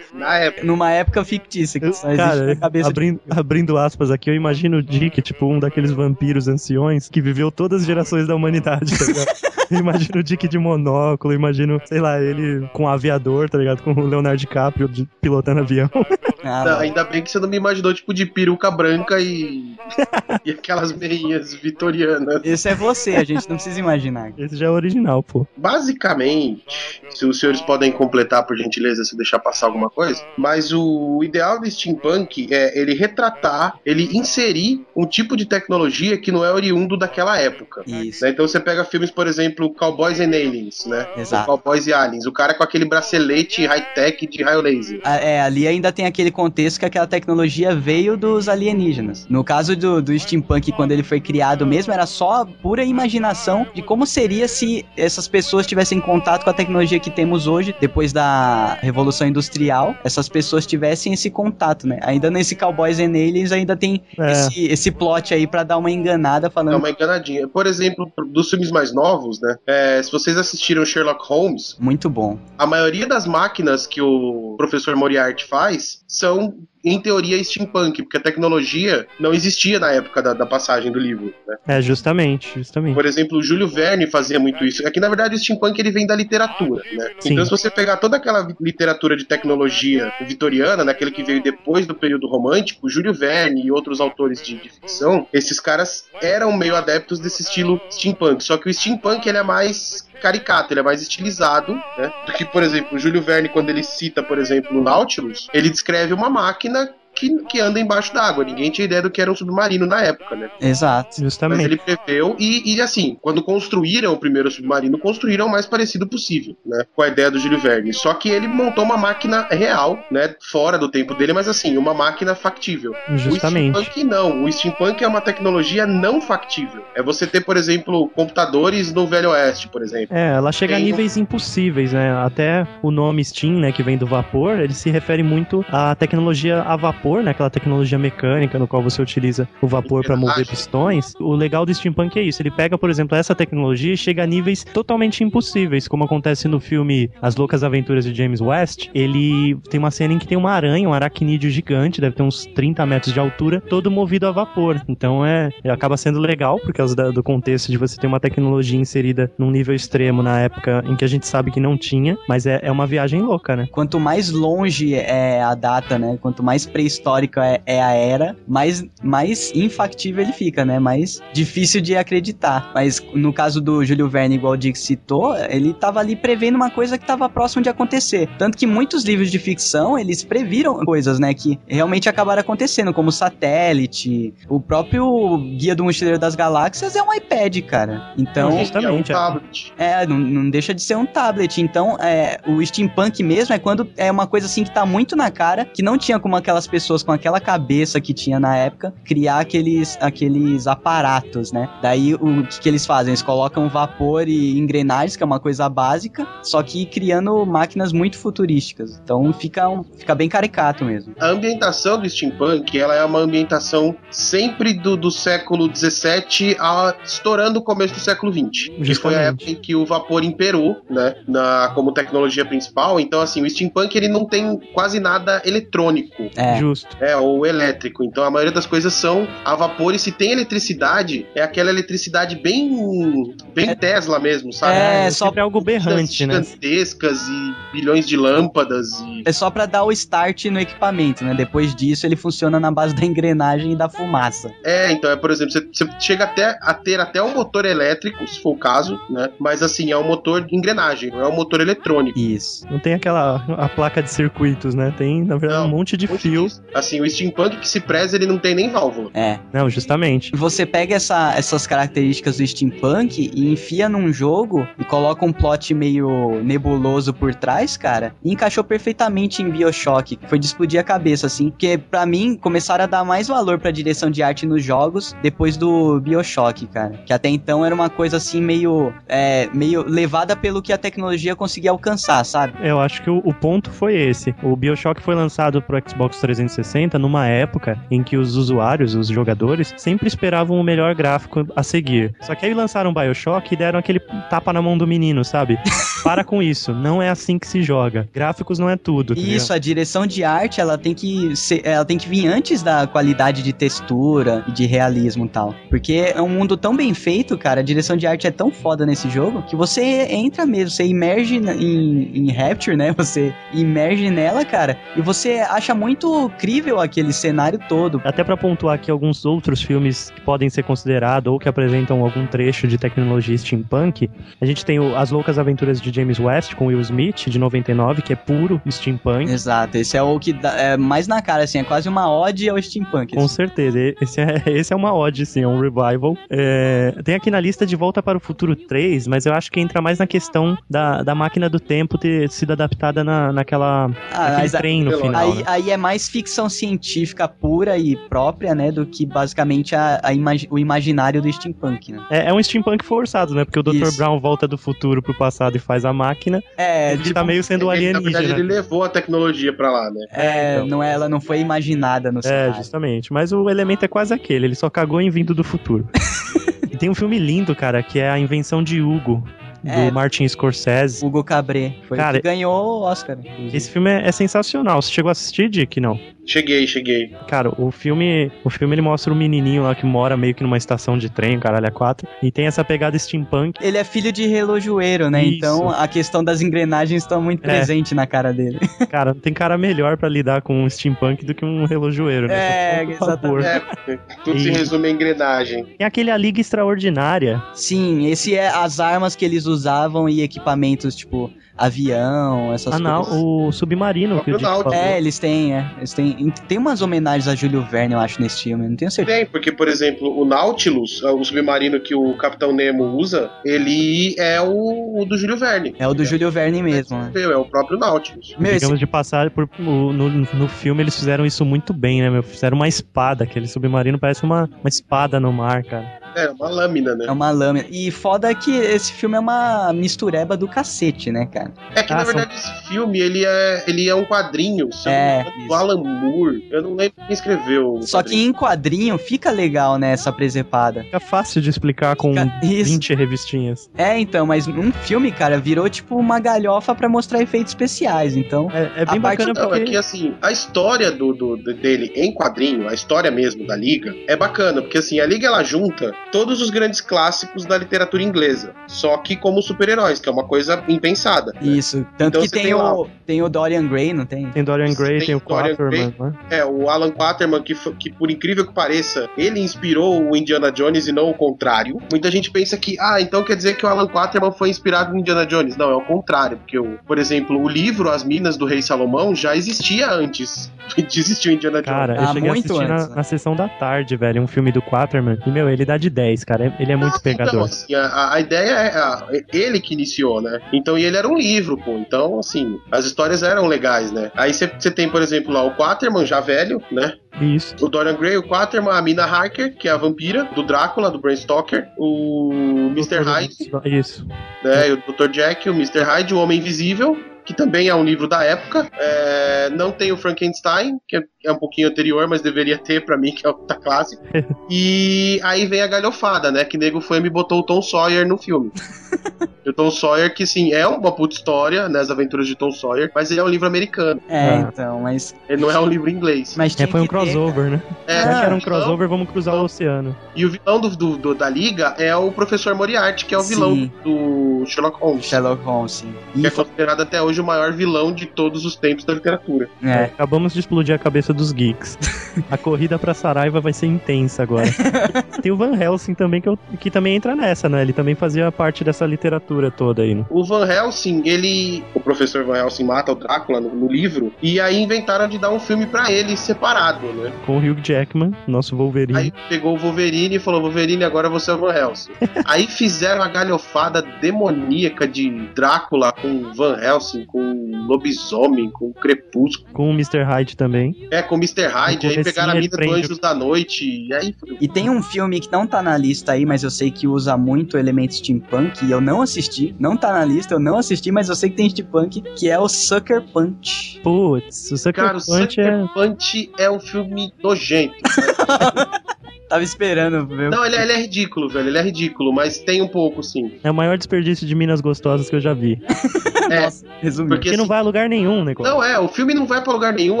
Na época. Numa época fictícia, que só existe Cara, na cabeça abrindo, de... abrindo aspas aqui, eu imagino o Dick, tipo, um daqueles vampiros anciões que viveu todas as gerações da humanidade, tá ligado? imagino o Dick de monóculo, imagino, sei lá, ele com um aviador, tá ligado? Com o Leonardo DiCaprio de, pilotando avião. Ah, ainda bem que você não me imaginou, tipo, de peruca branca e. e aquelas meinhas vitorianas. Esse é você, a gente não precisa imaginar. Esse já é original, pô. Basicamente, se os senhores podem completar, por gentileza, deixar passar alguma coisa, mas o ideal do steampunk é ele retratar, ele inserir um tipo de tecnologia que não é oriundo daquela época. Isso. Né? Então você pega filmes, por exemplo, Cowboys and Aliens, né? Exato. Cowboys e Aliens. O cara com aquele bracelete high-tech de raio laser. É, ali ainda tem aquele contexto que aquela tecnologia veio dos alienígenas. No caso do, do steampunk, quando ele foi criado mesmo, era só a pura imaginação de como seria se essas pessoas tivessem contato com a tecnologia que temos hoje, depois da Revolução Industrial, essas pessoas tivessem esse contato, né? Ainda nesse Cowboys and Aliens ainda tem é. esse, esse plot aí para dar uma enganada falando. Dá uma enganadinha. Por exemplo, dos filmes mais novos, né? É, se vocês assistiram Sherlock Holmes. Muito bom. A maioria das máquinas que o professor Moriarty faz são em teoria, steampunk, porque a tecnologia não existia na época da, da passagem do livro. Né? É, justamente, justamente. Por exemplo, o Júlio Verne fazia muito isso. É que, na verdade, o steampunk ele vem da literatura, né? Sim. Então, se você pegar toda aquela literatura de tecnologia vitoriana, naquele né, que veio depois do período romântico, Júlio Verne e outros autores de, de ficção, esses caras eram meio adeptos desse estilo steampunk. Só que o steampunk ele é mais caricato, ele é mais estilizado, né? Do que, por exemplo, o Júlio Verne, quando ele cita, por exemplo, o Nautilus, ele descreve uma máquina que, que anda embaixo d'água. Ninguém tinha ideia do que era um submarino na época, né? Exato. Justamente. Mas ele preveu e, e, assim, quando construíram o primeiro submarino, construíram o mais parecido possível, né? Com a ideia do Júlio Verne. Só que ele montou uma máquina real, né? Fora do tempo dele, mas assim, uma máquina factível. Justamente. O steampunk não. O steampunk é uma tecnologia não factível. É você ter, por exemplo, computadores no Velho Oeste, por exemplo. É, ela chega Tem... a níveis impossíveis, né? Até o nome Steam, né, que vem do vapor, ele se refere muito à tecnologia a vapor vapor, né, aquela tecnologia mecânica no qual você utiliza o vapor para mover pistões. O legal do steampunk é isso, ele pega, por exemplo, essa tecnologia e chega a níveis totalmente impossíveis, como acontece no filme As Loucas Aventuras de James West. Ele tem uma cena em que tem uma aranha, um aracnídeo gigante, deve ter uns 30 metros de altura, todo movido a vapor. Então é, acaba sendo legal por causa da, do contexto de você ter uma tecnologia inserida num nível extremo na época em que a gente sabe que não tinha, mas é, é uma viagem louca, né? Quanto mais longe é a data, né? Quanto mais pré histórica é, é, a era, mais, mais infactível ele fica, né? Mais difícil de acreditar. Mas no caso do Júlio Verne, igual o Dick citou, ele tava ali prevendo uma coisa que tava próximo de acontecer. Tanto que muitos livros de ficção, eles previram coisas, né? Que realmente acabaram acontecendo, como satélite, o próprio Guia do Mochileiro das Galáxias é um iPad, cara. Então... Não, justamente. É, um tablet. é não, não, deixa de ser um tablet. Então, é, o steampunk mesmo é quando é uma coisa assim que tá muito na cara, que não tinha como aquelas pessoas pessoas com aquela cabeça que tinha na época criar aqueles, aqueles aparatos, né? Daí o que, que eles fazem? Eles colocam vapor e engrenagens, que é uma coisa básica, só que criando máquinas muito futurísticas. Então fica, um, fica bem caricato mesmo. A ambientação do steampunk, ela é uma ambientação sempre do, do século 17 a estourando o começo do século 20. Que foi a época em que o vapor imperou, né? Na, como tecnologia principal. Então, assim, o steampunk ele não tem quase nada eletrônico. É. Justo. É, ou elétrico. Então a maioria das coisas são a vapor e se tem eletricidade, é aquela eletricidade bem bem é, Tesla mesmo, sabe? É, é só para algo berrante, né? Gigantescas e bilhões de lâmpadas e... É só para dar o start no equipamento, né? Depois disso ele funciona na base da engrenagem e da fumaça. É, então é, por exemplo, você, você chega até a ter até um motor elétrico, se for o caso, né? Mas assim, é um motor de engrenagem, não é um motor eletrônico. Isso. Não tem aquela a placa de circuitos, né? Tem, na verdade, não, um monte de um fio. Assim, o steampunk que se preza, ele não tem nem válvula. É. Não, justamente. Você pega essa, essas características do steampunk e enfia num jogo e coloca um plot meio nebuloso por trás, cara, e encaixou perfeitamente em Bioshock. Foi de explodir a cabeça, assim. Porque, para mim, começaram a dar mais valor pra direção de arte nos jogos depois do Bioshock, cara. Que até então era uma coisa, assim, meio... É, meio levada pelo que a tecnologia conseguia alcançar, sabe? Eu acho que o, o ponto foi esse. O Bioshock foi lançado pro Xbox 360 360 numa época em que os usuários, os jogadores, sempre esperavam o melhor gráfico a seguir. Só que aí lançaram Bioshock e deram aquele tapa na mão do menino, sabe? Para com isso, não é assim que se joga. Gráficos não é tudo. Isso, a direção de arte, ela tem que ser, ela tem que vir antes da qualidade de textura e de realismo e tal. Porque é um mundo tão bem feito, cara, a direção de arte é tão foda nesse jogo que você entra mesmo, você imerge em, em Rapture, né? Você imerge nela, cara, e você acha muito incrível aquele cenário todo. Até para pontuar aqui alguns outros filmes que podem ser considerados ou que apresentam algum trecho de tecnologia steampunk, a gente tem o As Loucas Aventuras de James West com Will Smith, de 99, que é puro steampunk. Exato, esse é o que dá, é mais na cara, assim, é quase uma ode ao steampunk. Com assim. certeza, esse é, esse é uma ode, sim, é um revival. É, tem aqui na lista de Volta para o Futuro 3, mas eu acho que entra mais na questão da, da máquina do tempo ter sido adaptada na, naquela ah, naquele trem no final. Aí, né? aí é mais ficção ficção científica pura e própria, né, do que basicamente a, a imag o imaginário do steampunk, né? É, é, um steampunk forçado, né? Porque o Dr. Isso. Brown volta do futuro pro passado e faz a máquina. É, ele tipo, tá meio sendo ele, alienígena. Na verdade, ele levou a tecnologia pra lá, né? É, então. não é, ela não foi imaginada no É, justamente. Mas o elemento é quase aquele, ele só cagou em vindo do futuro. e tem um filme lindo, cara, que é A Invenção de Hugo, é, do Martin Scorsese. Hugo Cabré. Foi Cara, que ganhou o Oscar. Inclusive. Esse filme é, é, sensacional. Você chegou a assistir, Dick? Não. Cheguei, cheguei. Cara, o filme, o filme ele mostra o um menininho lá que mora meio que numa estação de trem, caralho, a quatro, e tem essa pegada steampunk. Ele é filho de relojoeiro, né? Isso. Então a questão das engrenagens está muito é. presente na cara dele. Cara, não tem cara melhor para lidar com um steampunk do que um relojoeiro, né? É, exatamente. É, tudo e... se resume em engrenagem. Tem aquele A Liga Extraordinária. Sim, esse é as armas que eles usavam e equipamentos, tipo, avião, essas ah, coisas. Ah, não, o submarino que o É, eles têm, é. Eles têm. Tem umas homenagens a Júlio Verne, eu acho, nesse filme. Não tenho certeza. Tem, porque, por exemplo, o Nautilus, é o submarino que o Capitão Nemo usa, ele é o, o do Júlio Verne. É o do é. Júlio Verne mesmo, né? É o próprio Nautilus. Meu, Digamos esse... de passar por. No, no, no, filme eles fizeram isso muito bem, né, meu? Fizeram uma espada, aquele submarino parece uma, uma espada no mar, cara. É, uma lâmina, né? É uma lâmina. E foda que esse filme é uma mistureba do cacete, né, cara? É que, ah, na verdade, são... esse filme, ele é, ele é um quadrinho, é, do Alan Moore. Eu não lembro quem escreveu. Só quadrinho. que em quadrinho fica legal, né, essa presepada. Fica fácil de explicar com fica... 20 revistinhas. É, então, mas um filme, cara, virou tipo uma galhofa para mostrar efeitos especiais, então... É, é bem bacana parte... porque... Não, é que, assim, a história do, do, dele em quadrinho, a história mesmo da Liga, é bacana, porque, assim, a Liga, ela junta todos os grandes clássicos da literatura inglesa, só que como super-heróis, que é uma coisa impensada. Né? Isso, tanto então, que tem, tem, o, tem o Dorian Gray, não tem? Tem Dorian Gray, tem, tem o Quaterman, né? É, o Alan Quaterman, que, que por incrível que pareça, ele inspirou o Indiana Jones e não o contrário. Muita gente pensa que, ah, então quer dizer que o Alan Quaterman foi inspirado no Indiana Jones. Não, é o contrário, porque, o, por exemplo, o livro As Minas do Rei Salomão já existia antes de existir o Indiana Jones. Cara, eu ah, cheguei a assistir antes, na, né? na, sessão da tarde, velho, um filme do Quaterman, e, meu, ele dá de 10, cara. Ele é muito pegador. Então, assim, a, a, ideia é a, ele que iniciou, né? Então, e ele era um livro, pô. Então, assim, as histórias eram legais, né? Aí você tem, por exemplo, lá o Quaterman, já velho, né? Isso. O Dorian Gray, o Quaterman, a Mina Harker, que é a vampira, do Drácula, do Bram Stoker, o Mr. Hyde. Isso. Né, o Dr. Jack, o Mr. Hyde, o Homem Invisível, que também é um livro da época. É, não tem o Frankenstein, que é um pouquinho anterior, mas deveria ter para mim, que é o tá clássico. e aí vem a galhofada, né? Que nego foi e me botou o Tom Sawyer no filme. o Tom Sawyer, que sim, é uma puta história, né? As aventuras de Tom Sawyer, mas ele é um livro americano. É, ah. então, mas. Ele não é um livro inglês. Mas é, foi um crossover, ter, né? É, Já que era um crossover, vamos cruzar o oceano. E o vilão do, do, do, da liga é o professor Moriarty, que é o sim. vilão do Sherlock Holmes. Sherlock Holmes, sim. Que é considerado até hoje o maior vilão de todos os tempos da literatura. É. Acabamos de explodir a cabeça dos geeks. a corrida pra Saraiva vai ser intensa agora. Tem o Van Helsing também, que, eu, que também entra nessa, né? Ele também fazia parte dessa literatura toda aí. Né? O Van Helsing, ele. O professor Van Helsing mata o Drácula no, no livro, e aí inventaram de dar um filme para ele separado, né? Com o Hugh Jackman, nosso Wolverine. Aí pegou o Wolverine e falou: Wolverine, agora você é o Van Helsing. aí fizeram a galhofada demoníaca de Drácula com Van Helsing, com lobisomem, com crepúsculo. Com o Mr. Hyde também. É, com o Mr. Hyde, aí pegaram a mina do Anjos da Noite, e aí... E tem um filme que não tá na lista aí, mas eu sei que usa muito elementos steampunk, e eu não assisti, não tá na lista, eu não assisti, mas eu sei que tem steampunk, que é o Sucker Punch. Putz, o Sucker Cara, Punch o Sucker é... Punch é um filme nojento. Tava esperando, viu? Não, ele, é, ele, é ridículo, velho. Ele é ridículo, mas tem um pouco, sim. É o maior desperdício de minas gostosas que eu já vi. é, Nossa, resumindo. Porque assim, não vai a lugar nenhum, né? Não, é, o filme não vai pra lugar nenhum,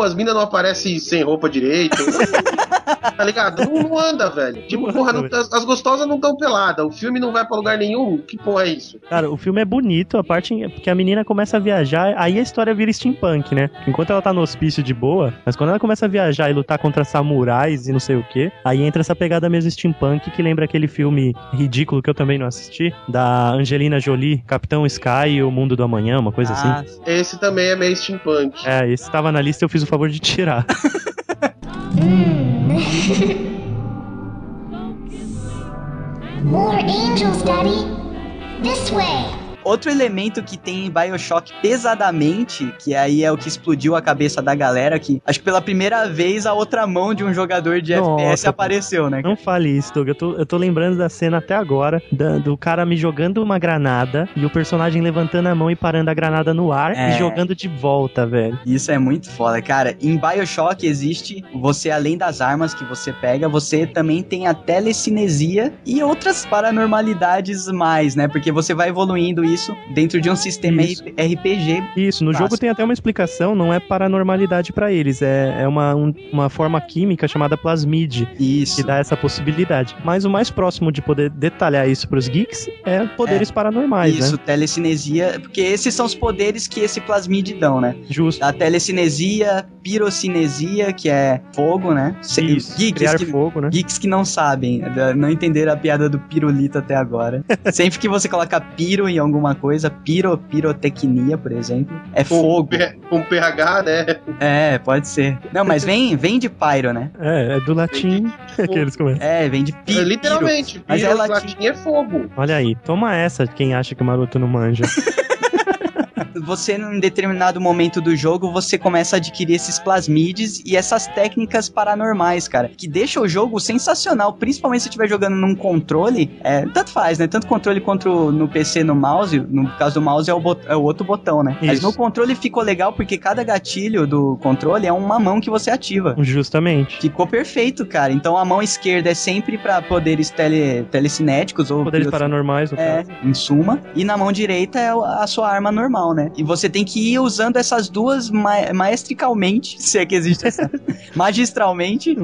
as minas não aparecem sem roupa direito. tá ligado? Não, não, anda, velho. Tipo, porra, não, as, as, gostosas não estão peladas. O filme não vai pra lugar nenhum. Que porra é isso? Cara, o filme é bonito, a parte que a menina começa a viajar, aí a história vira steampunk, né? Enquanto ela tá no hospício de boa, mas quando ela começa a viajar e lutar contra samurais e não sei o que, aí entra essa pegada mesmo steampunk que lembra aquele filme ridículo que eu também não assisti, da Angelina Jolie, Capitão Sky e o Mundo do Amanhã, uma coisa ah, assim. Esse também é meio steampunk. É, esse tava na lista e eu fiz o favor de tirar. Hmm. More angels, Daddy. This way. Outro elemento que tem em Bioshock pesadamente, que aí é o que explodiu a cabeça da galera, que acho que pela primeira vez a outra mão de um jogador de Nossa, FPS apareceu, né? Não fale isso, Doug. Eu tô, eu tô lembrando da cena até agora, da, do cara me jogando uma granada e o personagem levantando a mão e parando a granada no ar é. e jogando de volta, velho. Isso é muito foda, cara. Em Bioshock existe, você além das armas que você pega, você também tem a telecinesia e outras paranormalidades mais, né? Porque você vai evoluindo isso dentro de um sistema isso. RPG. Isso, no jogo tem até uma explicação, não é paranormalidade para eles, é, é uma, um, uma forma química chamada plasmide. Isso. Que dá essa possibilidade. Mas o mais próximo de poder detalhar isso pros geeks é poderes é, paranormais, isso, né? telecinesia, porque esses são os poderes que esse plasmide dão, né? Justo. A telecinesia, pirocinesia, que é fogo, né? Isso, geeks criar que, fogo, né? Geeks que não sabem, não entenderam a piada do pirulito até agora. Sempre que você coloca piro em alguma coisa, piro, pirotecnia, por exemplo, é com fogo. Com PH, né? É, pode ser. Não, mas vem, vem de pyro, né? É, é do latim que eles começam. É, vem de pi, é, Literalmente, piro, mas é latim. latim é fogo. Olha aí, toma essa quem acha que o Maroto não manja. você, em determinado momento do jogo, você começa a adquirir esses plasmides e essas técnicas paranormais, cara, que deixa o jogo sensacional, principalmente se estiver jogando num controle, é, tanto faz, né? Tanto controle quanto no PC, no mouse, no caso do mouse é o, bot, é o outro botão, né? Isso. Mas no controle ficou legal porque cada gatilho do controle é uma mão que você ativa. Justamente. Ficou perfeito, cara. Então a mão esquerda é sempre para poderes tele, telecinéticos ou poderes paranormais, no é, caso. em suma, e na mão direita é a sua arma normal, né? E você tem que ir usando essas duas ma maestricalmente, se é que existe essa, magistralmente,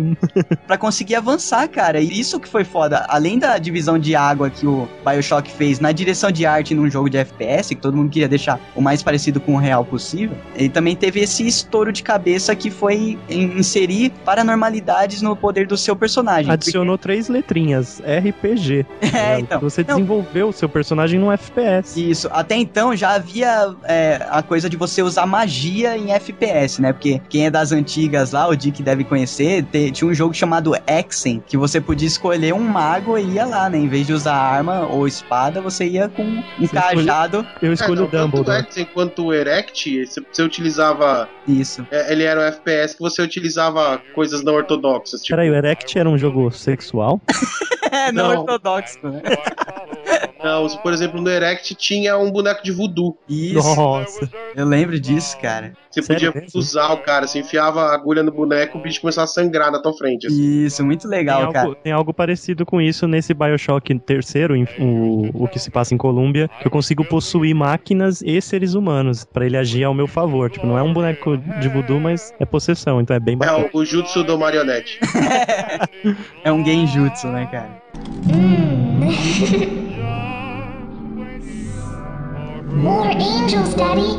para conseguir avançar, cara. E isso que foi foda. Além da divisão de água que o Bioshock fez na direção de arte num jogo de FPS, que todo mundo queria deixar o mais parecido com o real possível, ele também teve esse estouro de cabeça que foi inserir paranormalidades no poder do seu personagem. Adicionou porque... três letrinhas, RPG. É, né? então. Você desenvolveu o seu personagem num FPS. Isso. Até então já havia é, a coisa de você usar magia em FPS, né? Porque quem é das antigas lá, o Dick deve conhecer, tinha um jogo chamado Exen, que você podia escolher um mago e ia lá, né? Em vez de usar arma ou espada, você ia com um você cajado. Escolhe... Eu escolho é, o Dumbledore. Tanto enquanto o Erect, você utilizava. Isso. É, ele era um FPS que você utilizava coisas não ortodoxas. Tipo... Peraí, o Erect era um jogo sexual? é, não, não ortodoxo, né? Não, por exemplo, no Erect tinha um boneco de voodoo. Isso. Nossa. Eu lembro disso, cara. Você Sério podia mesmo? usar o cara, você enfiava a agulha no boneco e o bicho começava a sangrar na tua frente. Assim. Isso, muito legal, tem cara. Algo, tem algo parecido com isso nesse Bioshock terceiro, o, o que se passa em Colômbia, que eu consigo possuir máquinas e seres humanos para ele agir ao meu favor. Tipo, não é um boneco de voodoo, mas é possessão, então é bem bacana. É o, o jutsu do marionete. é um genjutsu, né, cara? More angels, Daddy.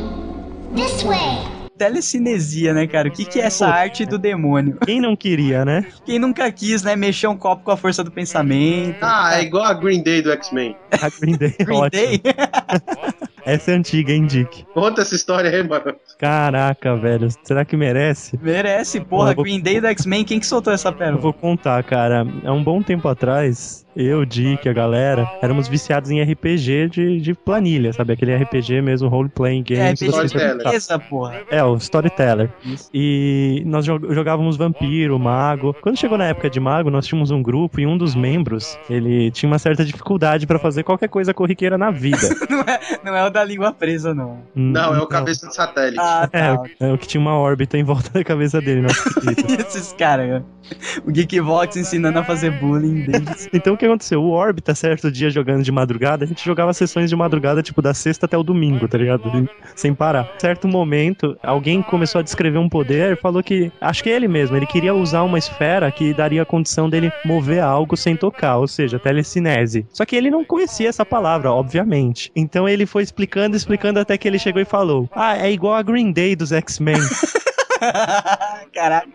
This way telecinesia, né, cara? O que, que é essa Pô, arte do demônio? Quem não queria, né? Quem nunca quis, né? Mexer um copo com a força do pensamento. Ah, é igual a Green Day do X-Men. A Green Day, Green ótimo. Day? Essa é antiga, hein, Dick? Conta essa história aí, mano. Caraca, velho. Será que merece? Merece, porra. Vou... Green Day do X-Men, quem que soltou essa pérola? Eu vou contar, cara. Há um bom tempo atrás, eu, Dick, a galera, éramos viciados em RPG de, de planilha, sabe? Aquele RPG mesmo, role-playing game. É, RPG essa porra. É, o Storyteller. Isso. E nós jogávamos Vampiro, Mago. Quando chegou na época de Mago, nós tínhamos um grupo e um dos membros, ele tinha uma certa dificuldade para fazer qualquer coisa corriqueira na vida. não, é, não é o da língua presa, não. Hum, não, é o cabeça de satélite. Ah, tá. é, é, o que tinha uma órbita em volta da cabeça dele. Esses caras, o Geekvox ensinando a fazer bullying deles. então o que aconteceu? O órbita, certo dia jogando de madrugada, a gente jogava sessões de madrugada, tipo, da sexta até o domingo, tá ligado? Sem parar. Certo momento, alguém começou a descrever um poder e falou que, acho que é ele mesmo, ele queria usar uma esfera que daria a condição dele mover algo sem tocar, ou seja, telecinese. Só que ele não conhecia essa palavra, obviamente. Então ele foi explicar explicando, explicando até que ele chegou e falou: Ah, é igual a Green Day dos X-Men. Caraca.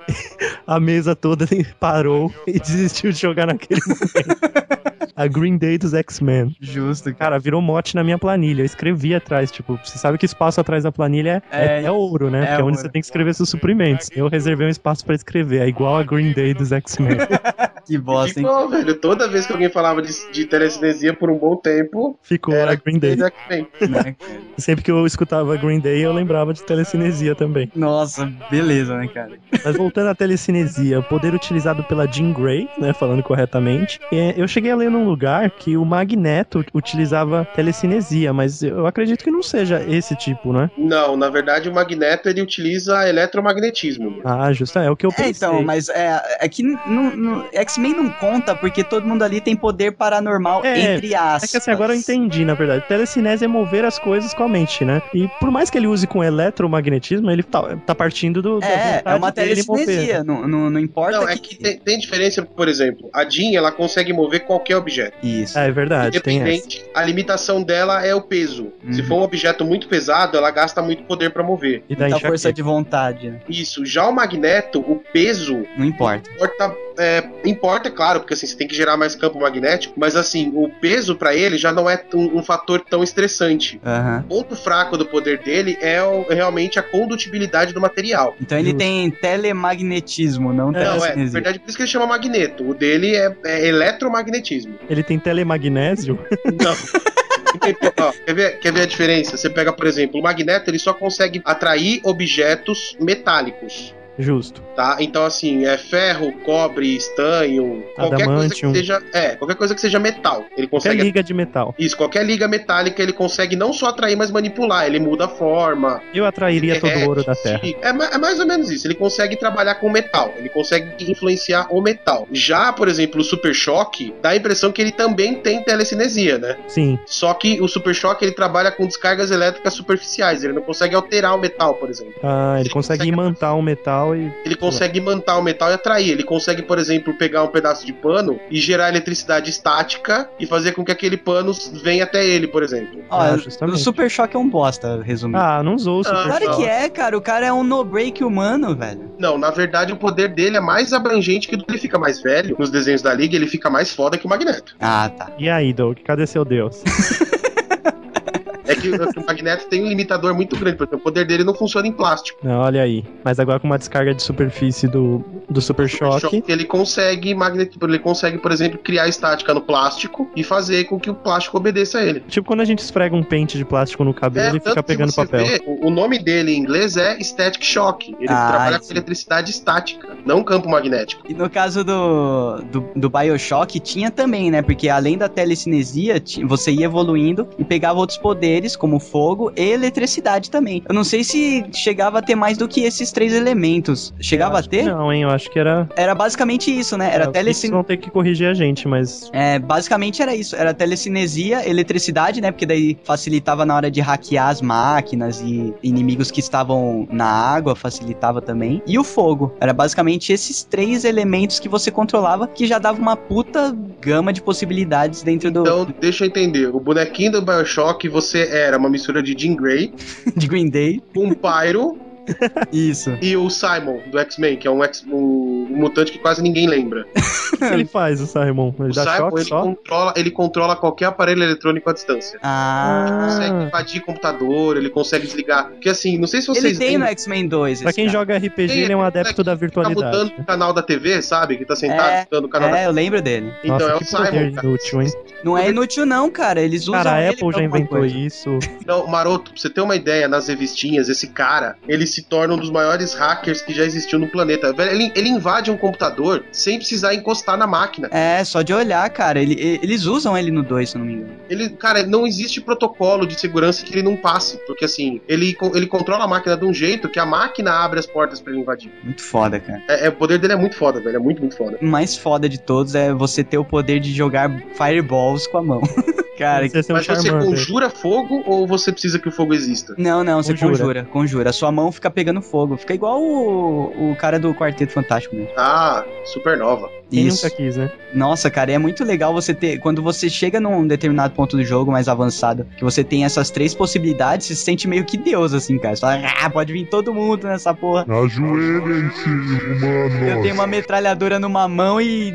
A mesa toda parou e desistiu de jogar naquele momento. A Green Day dos X-Men. Justo. Cara, virou mote na minha planilha. Eu escrevi atrás, tipo, você sabe que espaço atrás da planilha é, é, é ouro, né? É Porque é onde você tem que escrever seus suprimentos. Eu reservei um espaço para escrever. É igual a Green Day dos X-Men. que bosta, hein? Ficou, velho. Toda vez que alguém falava de, de telecinesia por um bom tempo, ficou era a Green Day. Né? Sempre que eu escutava Green Day, eu lembrava de telecinesia também. Nossa, beleza, né, cara? Mas voltando à telecinesia, o poder utilizado pela Jean Grey, né, falando corretamente, é, eu cheguei a ler num um lugar que o Magneto utilizava telecinesia, mas eu acredito que não seja esse tipo, né? Não, na verdade o Magneto ele utiliza eletromagnetismo. Ah, justo, é o que eu pensei. É, então, mas é, é que X-Men não conta porque todo mundo ali tem poder paranormal, é, entre aspas. É que assim, agora eu entendi, na verdade. Telecinese é mover as coisas com a mente, né? E por mais que ele use com eletromagnetismo, ele tá, tá partindo do. É, é uma telecinesia, não, não, não importa. Não, é que, que tem, tem, diferença, por exemplo, a Jean ela consegue mover qualquer objeto. Isso. É, é verdade. Independente, a limitação dela é o peso. Uhum. Se for um objeto muito pesado, ela gasta muito poder para mover. E dá força de vontade. Né? Isso. Já o magneto, o peso. Não importa. Importa, é, importa, é claro, porque assim, você tem que gerar mais campo magnético, mas assim, o peso para ele já não é um, um fator tão estressante. Uhum. O ponto fraco do poder dele é o, realmente a condutibilidade do material. Então ele tem telemagnetismo, não é, Não, é, na verdade, por isso que ele chama magneto. O dele é, é eletromagnetismo. Ele tem telemagnésio? Não. Ó, quer, ver, quer ver a diferença? Você pega, por exemplo, o magneto ele só consegue atrair objetos metálicos. Justo. Tá? Então, assim, é ferro, cobre, estanho, qualquer coisa que seja. É, qualquer coisa que seja metal. Ele consegue. Qualquer liga de metal. Isso, qualquer liga metálica ele consegue não só atrair, mas manipular. Ele muda a forma. Eu atrairia todo o ouro da Terra. É, é, mais ou menos isso. Ele consegue trabalhar com metal. Ele consegue influenciar o metal. Já, por exemplo, o Super Choque dá a impressão que ele também tem telecinesia, né? Sim. Só que o Super Choque ele trabalha com descargas elétricas superficiais. Ele não consegue alterar o metal, por exemplo. Ah, ele, ele consegue, consegue imantar o metal metal e. Ele consegue imantar o metal e atrair. Ele consegue, por exemplo, pegar um pedaço de pano e gerar eletricidade estática e fazer com que aquele pano venha até ele, por exemplo. Ah, o Super Choque é um bosta, resumindo. Ah, não usou o Super ah, Claro que é, cara. O cara é um no-break humano, velho. Não, na verdade, o poder dele é mais abrangente que do que ele fica mais velho. Nos desenhos da Liga, ele fica mais foda que o Magneto. Ah, tá. E aí, Doug, cadê seu Deus? Que, o Magneto tem um limitador muito grande, porque o poder dele não funciona em plástico. Não, olha aí. Mas agora com uma descarga de superfície do, do Super, Super Choque. Ele consegue, magnet... ele consegue, por exemplo, criar estática no plástico e fazer com que o plástico obedeça a ele. Tipo quando a gente esfrega um pente de plástico no cabelo é, e fica pegando papel. Vê, o nome dele em inglês é Static Shock. Ele ah, trabalha com eletricidade estática, não campo magnético. E no caso do, do, do Bioshock, tinha também, né? Porque além da telecinesia, você ia evoluindo e pegava outros poderes como fogo e eletricidade também. Eu não sei se chegava a ter mais do que esses três elementos. Chegava a ter? Não, hein? Eu acho que era. Era basicamente isso, né? Era é, telecin... vão ter que corrigir a gente, mas. É, basicamente era isso. Era telecinesia, eletricidade, né? Porque daí facilitava na hora de hackear as máquinas e inimigos que estavam na água, facilitava também. E o fogo. Era basicamente esses três elementos que você controlava, que já dava uma puta gama de possibilidades dentro então, do. Então, deixa eu entender. O bonequinho do Bioshock, você era uma mistura de Jean Grey. de Green Day. Com Pyro Isso. E o Simon, do X-Men, que é um, X, um, um, mutante que quase ninguém lembra. o que ele faz, o Simon? Ele o Simon, ele só? Controla, ele controla qualquer aparelho eletrônico à distância. Ah. Ele consegue invadir computador, ele consegue desligar. Porque assim, não sei se vocês. Ele tem no X-Men 2. Pra quem cara. joga RPG, tem, ele é um adepto da virtualidade. Tá mudando o canal da TV, sabe? Que tá sentado é, mudando o canal é, da eu lembro dele. Então Nossa, é o Simon. Inútil, hein? Não é inútil, não, cara. Eles usam. Cara, a Apple já inventou coisa. isso. Não, Maroto, pra você ter uma ideia, nas revistinhas, esse cara, ele se torna um dos maiores maiores hackers que já existiu no planeta. Ele, ele invade um computador sem precisar encostar na máquina. É, só de olhar, cara. Ele, eles usam ele no 2, se não me engano. Ele, cara, não existe protocolo de segurança que ele não passe. Porque assim, ele, ele controla a máquina de um jeito que a máquina abre as portas para ele invadir. Muito foda, cara. É, é, o poder dele é muito foda, velho. É muito, muito foda. O mais foda de todos é você ter o poder de jogar fireballs com a mão. Cara, você mas você conjura fogo ou você precisa que o fogo exista? Não, não, você conjura. conjura, conjura. Sua mão fica pegando fogo. Fica igual o, o cara do Quarteto Fantástico mesmo. Ah, supernova. Quem Isso. nunca quis, né? Nossa, cara, é muito legal você ter. Quando você chega num determinado ponto do jogo mais avançado, que você tem essas três possibilidades, você se sente meio que Deus, assim, cara. Você fala, ah, pode vir todo mundo nessa porra. Ajoelhem-se, humano. Eu tenho uma metralhadora numa mão e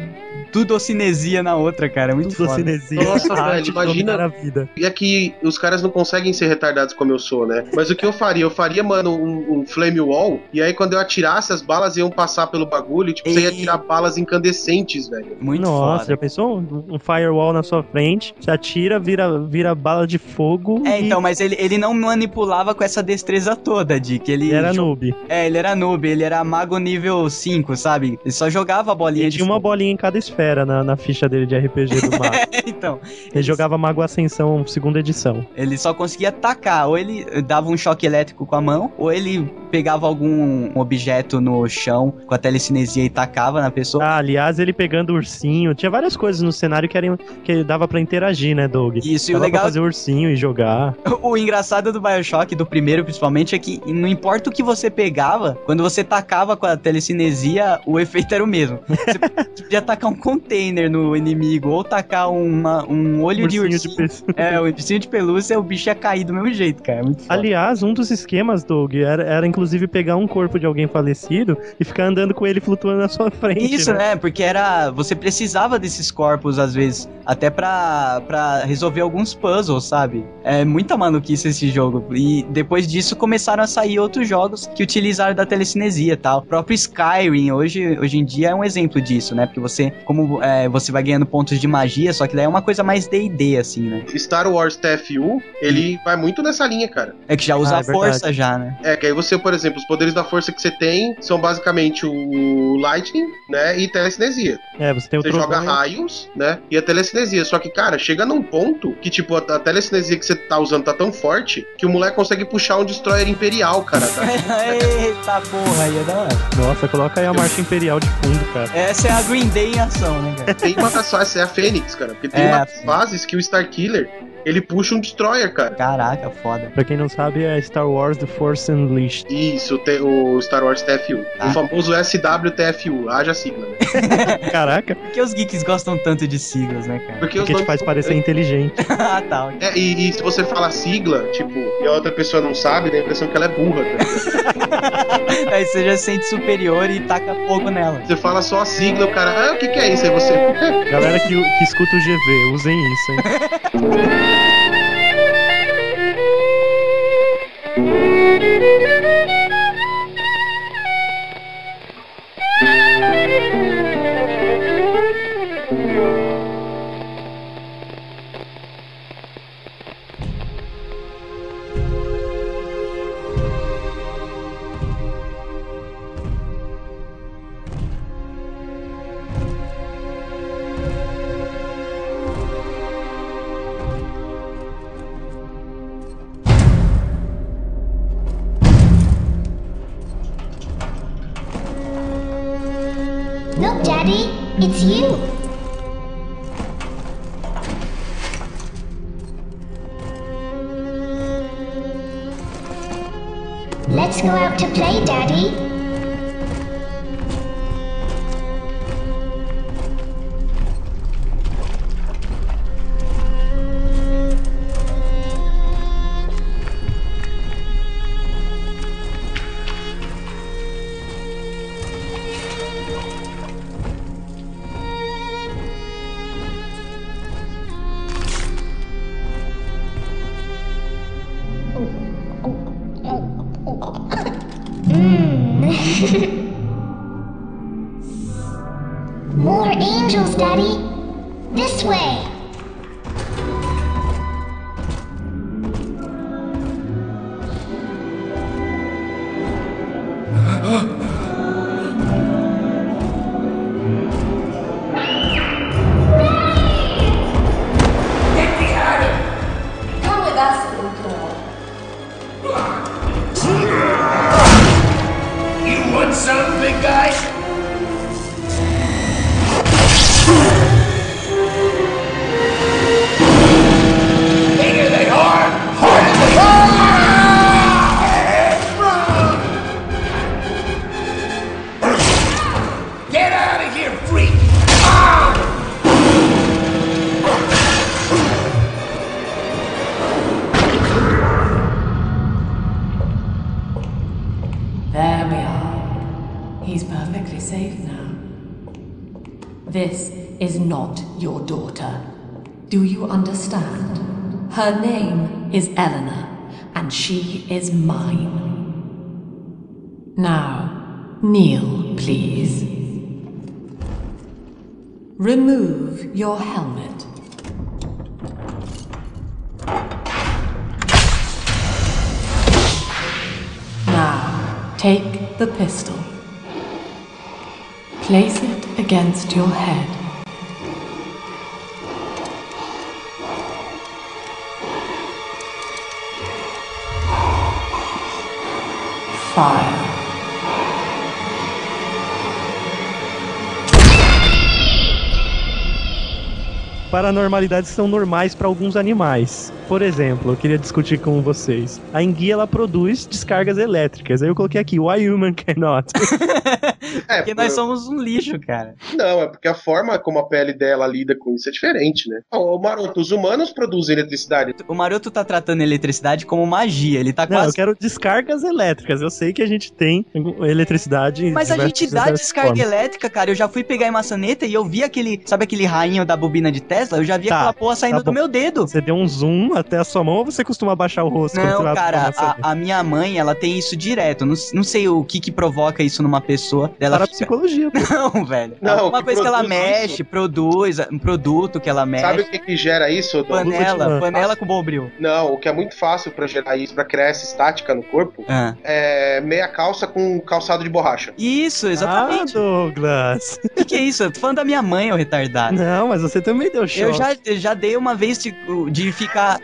tudo cinesia na outra, cara. É muito tudo cinesia. Nossa, velho, imagina. A vida. E aqui os caras não conseguem ser retardados como eu sou, né? Mas o que eu faria? Eu faria, mano, um, um flame wall, e aí quando eu atirasse, as balas iam passar pelo bagulho, e, tipo, e... você ia tirar balas incandescentes, velho. Muito Nossa, foda. já pensou? Um, um firewall na sua frente, você atira, vira, vira bala de fogo. É, e... então, mas ele, ele não manipulava com essa destreza toda, de que ele. Ele era noob. É, ele era noob, ele era mago nível 5, sabe? Ele só jogava a bolinha ele de tinha fogo. uma bolinha em cada esfera fera na, na ficha dele de RPG do Mago. então. Ele jogava Mago Ascensão, segunda edição. Ele só conseguia atacar, ou ele dava um choque elétrico com a mão, ou ele pegava algum objeto no chão com a telecinesia e tacava na pessoa. Ah, aliás, ele pegando o ursinho. Tinha várias coisas no cenário que, eram, que dava para interagir, né, Doug? Isso, e o legal. fazer ursinho e jogar. O engraçado do Bioshock, do primeiro principalmente, é que não importa o que você pegava, quando você tacava com a telecinesia, o efeito era o mesmo. Você podia tacar um container no inimigo, ou tacar uma, um olho ursinho de ursinho. De é, o ursinho de pelúcia, o bicho ia cair do mesmo jeito, cara. É. Aliás, um dos esquemas, Doug, era, era inclusive pegar um corpo de alguém falecido e ficar andando com ele flutuando na sua frente. Isso, né? né? Porque era. Você precisava desses corpos, às vezes, até pra, pra resolver alguns puzzles, sabe? É muita maluquice esse jogo. E depois disso começaram a sair outros jogos que utilizaram da telecinesia e tal. O próprio Skyrim, hoje, hoje em dia, é um exemplo disso, né? Porque você, como é, você vai ganhando pontos de magia, só que daí é uma coisa mais DD, assim, né? Star Wars TFU, ele vai muito nessa linha, cara. É que já usa Ah, a é força verdade. já, né? É, que aí você, por exemplo, os poderes da força que você tem são basicamente o Lightning, né, e telecinesia. É, você tem o Você trovão joga raios, né, e a telecinesia. Só que, cara, chega num ponto que, tipo, a, a telecinesia que você tá usando tá tão forte que o moleque consegue puxar um destroyer imperial, cara. Tá? Eita porra, aí é da hora. Nossa, coloca aí a marcha imperial de fundo, cara. Essa é a Green Day em ação, né, cara? Tem uma das fases, é a Fênix, cara. Porque tem É, uma a das Fênix. fases que o Starkiller, ele puxa um destroyer, cara. Caraca, foda. Pra quem não sabe, é Star Wars The Force Unleashed. Isso, o Star Wars TFU. Ah. O famoso SWTFU, haja sigla. Né? Caraca, Por que os geeks gostam tanto de siglas, né, cara? Porque, porque te faz são- parecer inteligente. ah, tá. ok. É, e, e se você fala sigla, tipo, e a outra pessoa não sabe, dá a impressão que ela é burra. Tá? Aí você já se sente superior e taca fogo nela. Você fala só a sigla, o cara, ah, o que, que é isso? Aí você. Galera que, que escuta o GV, usem isso, hein? Baby! Is mine. Now, kneel, please. Remove your helmet. Now, take the pistol. Place it against your head. Paranormalidades são normais para alguns animais. Por exemplo, eu queria discutir com vocês. A enguia ela produz descargas elétricas. Aí eu coloquei aqui, why human cannot? é, porque nós somos um lixo, cara. Não, é porque a forma como a pele dela lida com isso é diferente, né? O Maroto, os humanos produzem eletricidade. O Maroto tá tratando eletricidade como magia. Ele tá quase. Não, eu quero descargas elétricas. Eu sei que a gente tem eletricidade. Mas a gente dá descarga formas. elétrica, cara. Eu já fui pegar em maçaneta e eu vi aquele. Sabe aquele rainho da bobina de Tesla? Eu já vi tá, aquela porra saindo tá do meu dedo. Você deu um zoom até a sua mão ou você costuma baixar o rosto? Não, cara, a, a, minha mãe, ela tem isso direto. Não, não sei o que que provoca isso numa pessoa. Dela Para fica... psicologia. Pô. Não, velho. Não, uma coisa que ela mexe, isso. produz, um produto que ela mexe. Sabe o que que gera isso? Panela, panela com bombril. Não, o que é muito fácil pra gerar isso, pra criar essa estática no corpo, ah. é meia calça com calçado de borracha. Isso, exatamente. Ah, Douglas. O que, que, é isso? Eu tô falando da minha mãe, ô retardado. Não, mas você também deu choque. Eu já, eu já dei uma vez de, de ficar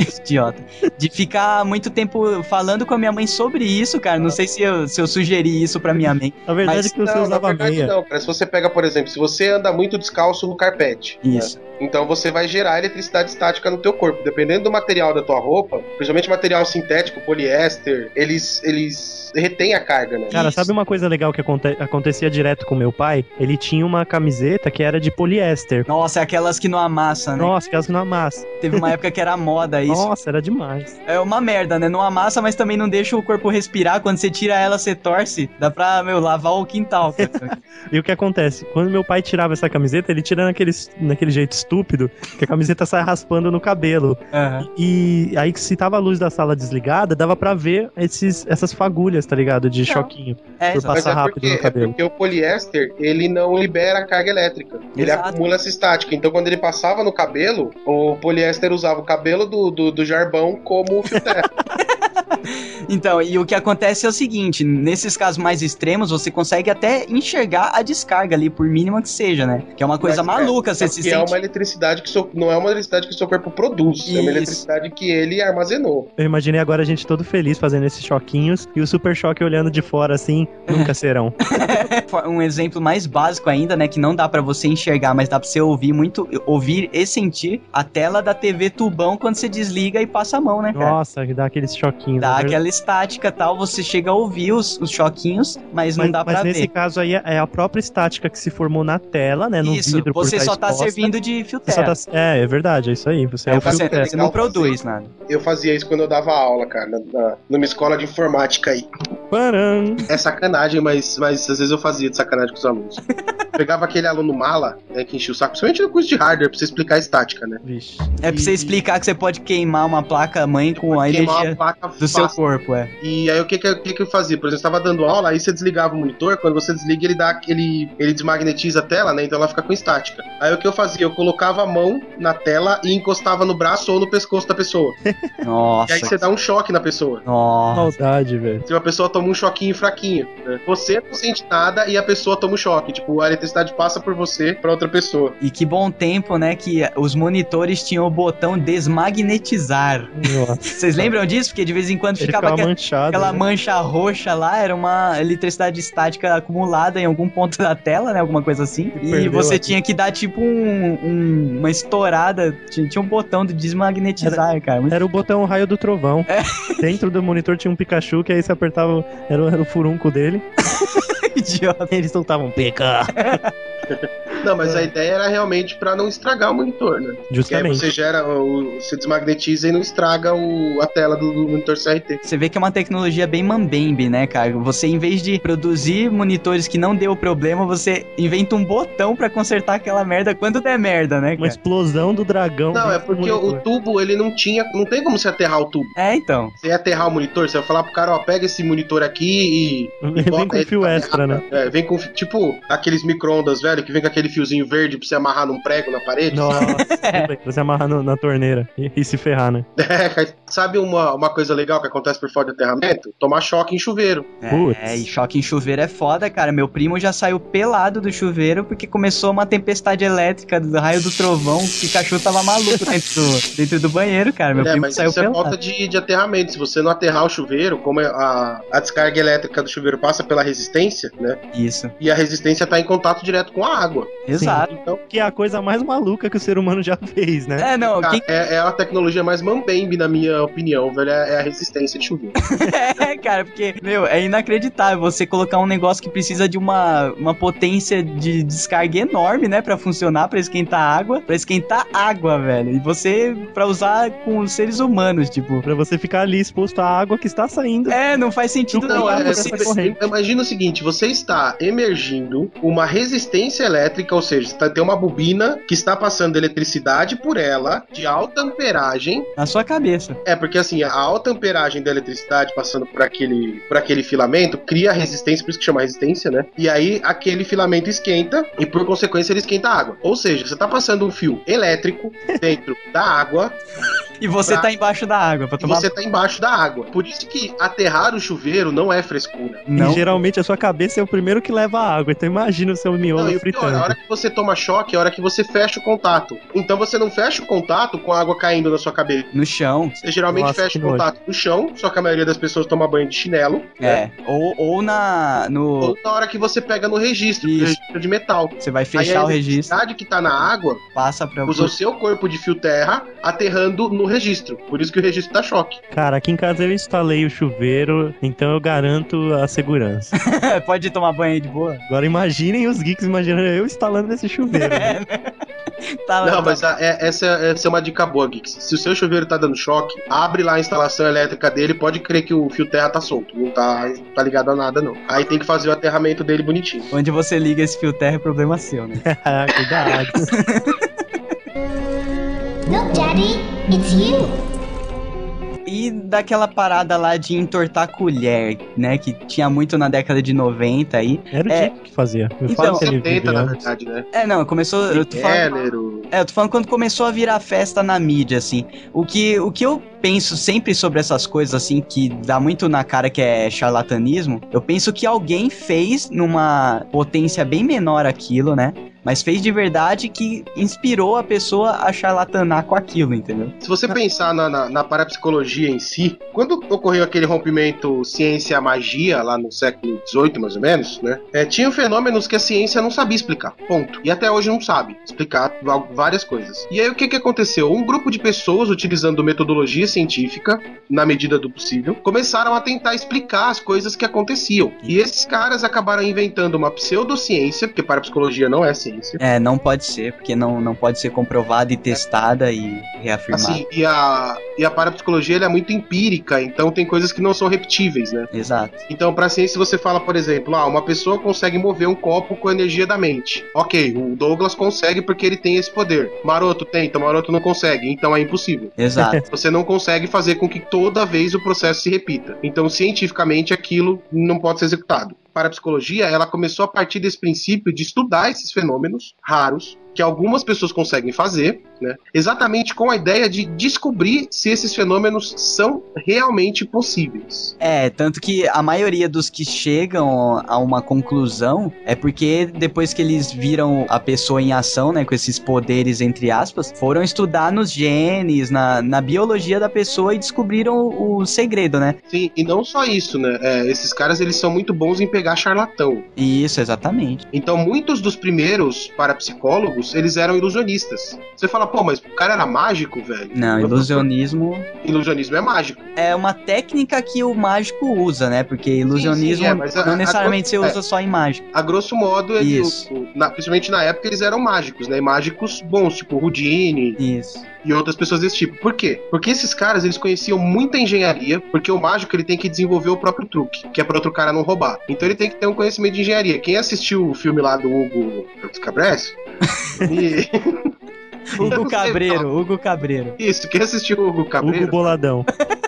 Idiota. De ficar muito tempo falando com a minha mãe sobre isso, cara. Não sei se eu, se eu sugeri isso pra minha mãe. A verdade mas... é que você não, usava verdade, meia. Não, cara. Se você pega, por exemplo, se você anda muito descalço no carpete. Isso. Né? Então você vai gerar eletricidade estática no teu corpo. Dependendo do material da tua roupa, principalmente material sintético, poliéster, eles, eles retêm a carga, né? Cara, Isso. sabe uma coisa legal que aconte acontecia direto com meu pai? Ele tinha uma camiseta que era de poliéster. Nossa, é aquelas que não amassa, né? Nossa, aquelas que não amassa. Teve uma época que era moda isso. Nossa, era demais. É uma merda, né? Não amassa, mas também não deixa o corpo respirar. Quando você tira ela, você torce. Dá pra, meu, lavar o quintal. e o que acontece? Quando meu pai tirava essa camiseta, ele tira naquele, naquele jeito estúpido, que a camiseta sai raspando no cabelo. Uhum. E, aí, se tava a luz da sala desligada, dava pra ver esses, essas fagulhas, tá ligado? De não. choquinho. É, por passar é rápido porque, no cabelo. É porque o poliéster, ele não libera carga elétrica. Ele Exato. acumula essa estática. Então, quando ele passava no cabelo, o poliéster usava o cabelo do, do, do jarbão como fio então, e o que acontece é o seguinte: nesses casos mais extremos, você consegue até enxergar a descarga ali, por mínima que seja, né? Que é uma coisa Mas, maluca, é, você se é sente. é uma eletricidade que so... não é uma eletricidade que o seu corpo produz, Isso. é uma eletricidade que ele armazenou. Eu imaginei agora a gente todo feliz fazendo esses choquinhos e o super choque olhando de fora assim, nunca serão. um exemplo mais básico ainda, né, que não dá para você enxergar, mas dá para você ouvir muito, ouvir e sentir a tela da TV tubão quando você desliga e passa a mão, né, cara? Nossa, que dá aqueles choquinhos. Dá aquela estática tal, você chega a ouvir os, os choquinhos, mas não dá pra ver. Mas nesse caso aí é a própria estática que se formou na tela, né? No isso, vidro você só tá servindo de fio tá, É, é verdade, é isso aí. Você é, é o fio Você não produz nada. Eu fazia isso quando eu dava aula, cara, na, na, numa escola de informática aí. Param. É sacanagem, mas, mas às vezes eu fazia de sacanagem com os alunos. Pegava aquele aluno mala, né, que enchia o saco, principalmente no curso de hardware, pra você explicar a estática, né? Vixe. É pra você explicar que você pode queimar uma placa-mãe com a energia do seu corpo, é. E aí o que que, que que eu fazia? Por exemplo, eu estava dando aula, aí você desligava o monitor, quando você desliga ele dá aquele, ele desmagnetiza a tela, né? Então ela fica com estática. Aí o que eu fazia? Eu colocava a mão na tela e encostava no braço ou no pescoço da pessoa. Nossa. E aí você dá um choque na pessoa. Nossa. Saudade, velho. Se uma pessoa toma um choquinho fraquinho, né? você não sente nada e a pessoa toma um choque. Tipo, a eletricidade passa por você para outra pessoa. E que bom tempo, né? Que os monitores tinham o botão desmagnetizar. Nossa. Vocês lembram disso? Porque de vez em quando ficava, ficava manchado, aquela né? mancha roxa lá, era uma eletricidade estática acumulada em algum ponto da tela, né? Alguma coisa assim. E você aqui. tinha que dar tipo um, um, uma estourada. Tinha, tinha, um botão de desmagnetizar, era, cara. Muito... Era o botão raio do trovão. É. Dentro do monitor tinha um Pikachu que aí você apertava. Era, era o furunco dele. Idiota. Eles soltavam PK. Não, mas a é. ideia era realmente para não estragar o monitor, né? Justamente. você gera, o, você desmagnetiza e não estraga o, a tela do, do, monitor CRT. Você vê que é uma tecnologia bem mambembe, né, cara? Você, em vez de produzir monitores que não deu problema, você inventa um botão para consertar aquela merda quando der merda, né, cara? Uma explosão do dragão. Não, é porque o tubo, ele não tinha, não tem como você aterrar o tubo. É, então. Você ia aterrar o monitor, você vai falar pro cara, ó, pega esse monitor aqui e... e vem com fio extra, né? É, vem com, tipo, aqueles micro-ondas, velho, que vem com aquele fiozinho verde pra você amarrar num prego na parede? Nossa, pra você amarrar no- na torneira e, e se ferrar, né? É, sabe uma, uma coisa legal que acontece por fora de aterramento? Tomar choque em chuveiro. É, e choque em chuveiro é foda, cara. Meu primo já saiu pelado do chuveiro porque começou uma tempestade elétrica do raio do trovão. O Pikachu tava maluco dentro do, dentro do banheiro, cara. Meu é, primo mas saiu isso é pelado. falta de, de aterramento. Se você não aterrar o chuveiro, como é a, a descarga elétrica do chuveiro passa pela resistência, né? Isso. E a resistência tá em contato direto com a água. Exato. Então, Que é a coisa mais maluca que o ser humano já fez, né? É, não, cara, quem... é, é a tecnologia mais mambembe, na minha opinião, velho. É, é a resistência de chuveiro. é, cara, porque, meu, é inacreditável você colocar um negócio que precisa de uma, uma potência de descarga enorme, né, Pra funcionar, pra esquentar água, Pra esquentar água, velho. E você, pra usar com os seres humanos, tipo. Pra você ficar ali exposto à água que está saindo. É, não faz sentido Não, nenhum. é, imagina o seguinte: você está emergindo uma resistência elétrica, ou seja, está- tem uma bobina que está passando eletricidade por ela de alta amperagem. Na sua cabeça. É, porque assim, a alta amperagem da eletricidade passando por aquele, por aquele filamento cria resistência, por isso que chama resistência, né? E aí aquele filamento esquenta e por consequência ele esquenta a água. Ou seja, você está passando um fio elétrico dentro da água E você Pra- tá embaixo da água pra e tomar. você está embaixo da água. Por isso que aterrar o chuveiro não é frescura. Não. E geralmente a sua cabeça é o primeiro que leva a água. Então imagina o seu miolo Não, e o pior, fritando. a hora que você toma choque é a hora que você fecha o contato. Então você não fecha o contato com a água caindo na sua cabeça. No chão. Você geralmente Nossa, fecha o contato no chão, só que a maioria das pessoas toma banho de chinelo. né? É. Ou, ou na. No. Ou na hora que você pega no registro, no registro de metal. Você vai Aí fechar a o registro, eletricidade que tá na água passa pra. usa o seu corpo de fio terra aterrando no registro. Por isso que o registro dá choque. Cara, aqui em casa eu instalei o chuveiro, então eu garanto a segurança. Pode tomar banho aí de boa? Agora imaginem os geeks imaginando eu instalando nesse chuveiro. né? Tá, Não, tá- mas a- é- essa, é- essa é uma dica boa, Geeks. Se o seu chuveiro tá dando choque, abre lá a instalação elétrica dele, pode crer que o fio terra tá solto. Não tá, tá ligado a nada, não. Aí tem que fazer o aterramento dele bonitinho. Onde você liga esse fio terra é problema seu, né? Cuidado. Look, Daddy, it's you. E daquela parada lá de entortar colher, né? Que tinha muito na década de 90 aí. Era o É. Dick que fazia. Eu Então, falo que ele 70, vivia na verdade, né? É, não, começou. Eu tô falando, é, eu tô falando quando começou a virar festa na mídia, assim. O que, o que eu penso sempre sobre essas coisas, assim, que dá muito na cara que é charlatanismo, eu penso que alguém fez numa potência bem menor aquilo, né? Mas fez de verdade que inspirou a pessoa a charlatanar com aquilo, entendeu? Se você pensar na, na, na parapsicologia em si, quando ocorreu aquele rompimento ciência-magia lá no século XVIII, mais ou menos, né? É, tinha fenômenos que a ciência não sabia explicar. Ponto. E até hoje não sabe explicar várias coisas. E aí o que, que aconteceu? Um grupo de pessoas, utilizando metodologia científica, na medida do possível, começaram a tentar explicar as coisas que aconteciam. E esses caras acabaram inventando uma pseudociência, porque parapsicologia não é ciência. É, não pode ser, porque não, não pode ser comprovada e testada e reafirmada. Assim, e a, e a parapsicologia é muito empírica, então tem coisas que não são repetíveis, né? Exato. Então, pra ciência, você fala, por exemplo, ah, uma pessoa consegue mover um copo com a energia da mente. Ok, o Douglas consegue porque ele tem esse poder. Maroto tenta, Maroto não consegue, então é impossível. Exato. Você não consegue fazer com que toda vez o processo se repita. Então, cientificamente, aquilo não pode ser executado. Para a psicologia, ela começou a partir desse princípio de estudar esses fenômenos raros que algumas pessoas conseguem fazer, né? Exatamente com a ideia de descobrir se esses fenômenos são realmente possíveis. É, tanto que a maioria dos que chegam a uma conclusão é porque depois que eles viram a pessoa em ação, né, com esses poderes, entre aspas, foram estudar nos genes, na, na biologia da pessoa e descobriram o, o segredo, né? Sim, e não só isso, né? É, esses caras eles são muito bons em pegar charlatão. Isso, exatamente. Então, muitos dos primeiros parapsicólogos, eles eram ilusionistas. Você fala, pô, mas o cara era mágico, velho? Não, ilusionismo Ilusionismo é mágico. é uma técnica que o mágico usa, né? Porque ilusionismo sim, é, mas a- não a- necessariamente você é. usa só em mágica. A grosso modo, ele, Isso. o- na- principalmente na época, eles eram mágicos, né? E Mágicos bons, tipo Houdini Isso. E outras pessoas desse tipo. Por quê? Porque esses caras, eles conheciam muita engenharia, porque o mágico, ele tem que desenvolver o próprio truque, que é para outro cara não roubar. Então ele tem que ter um conhecimento de engenharia. Quem assistiu o filme lá do Hugo Cabres? e... Hugo Cabreiro, Hugo Cabreiro. Isso, quem assistiu o Hugo Cabreiro? Hugo Boladão.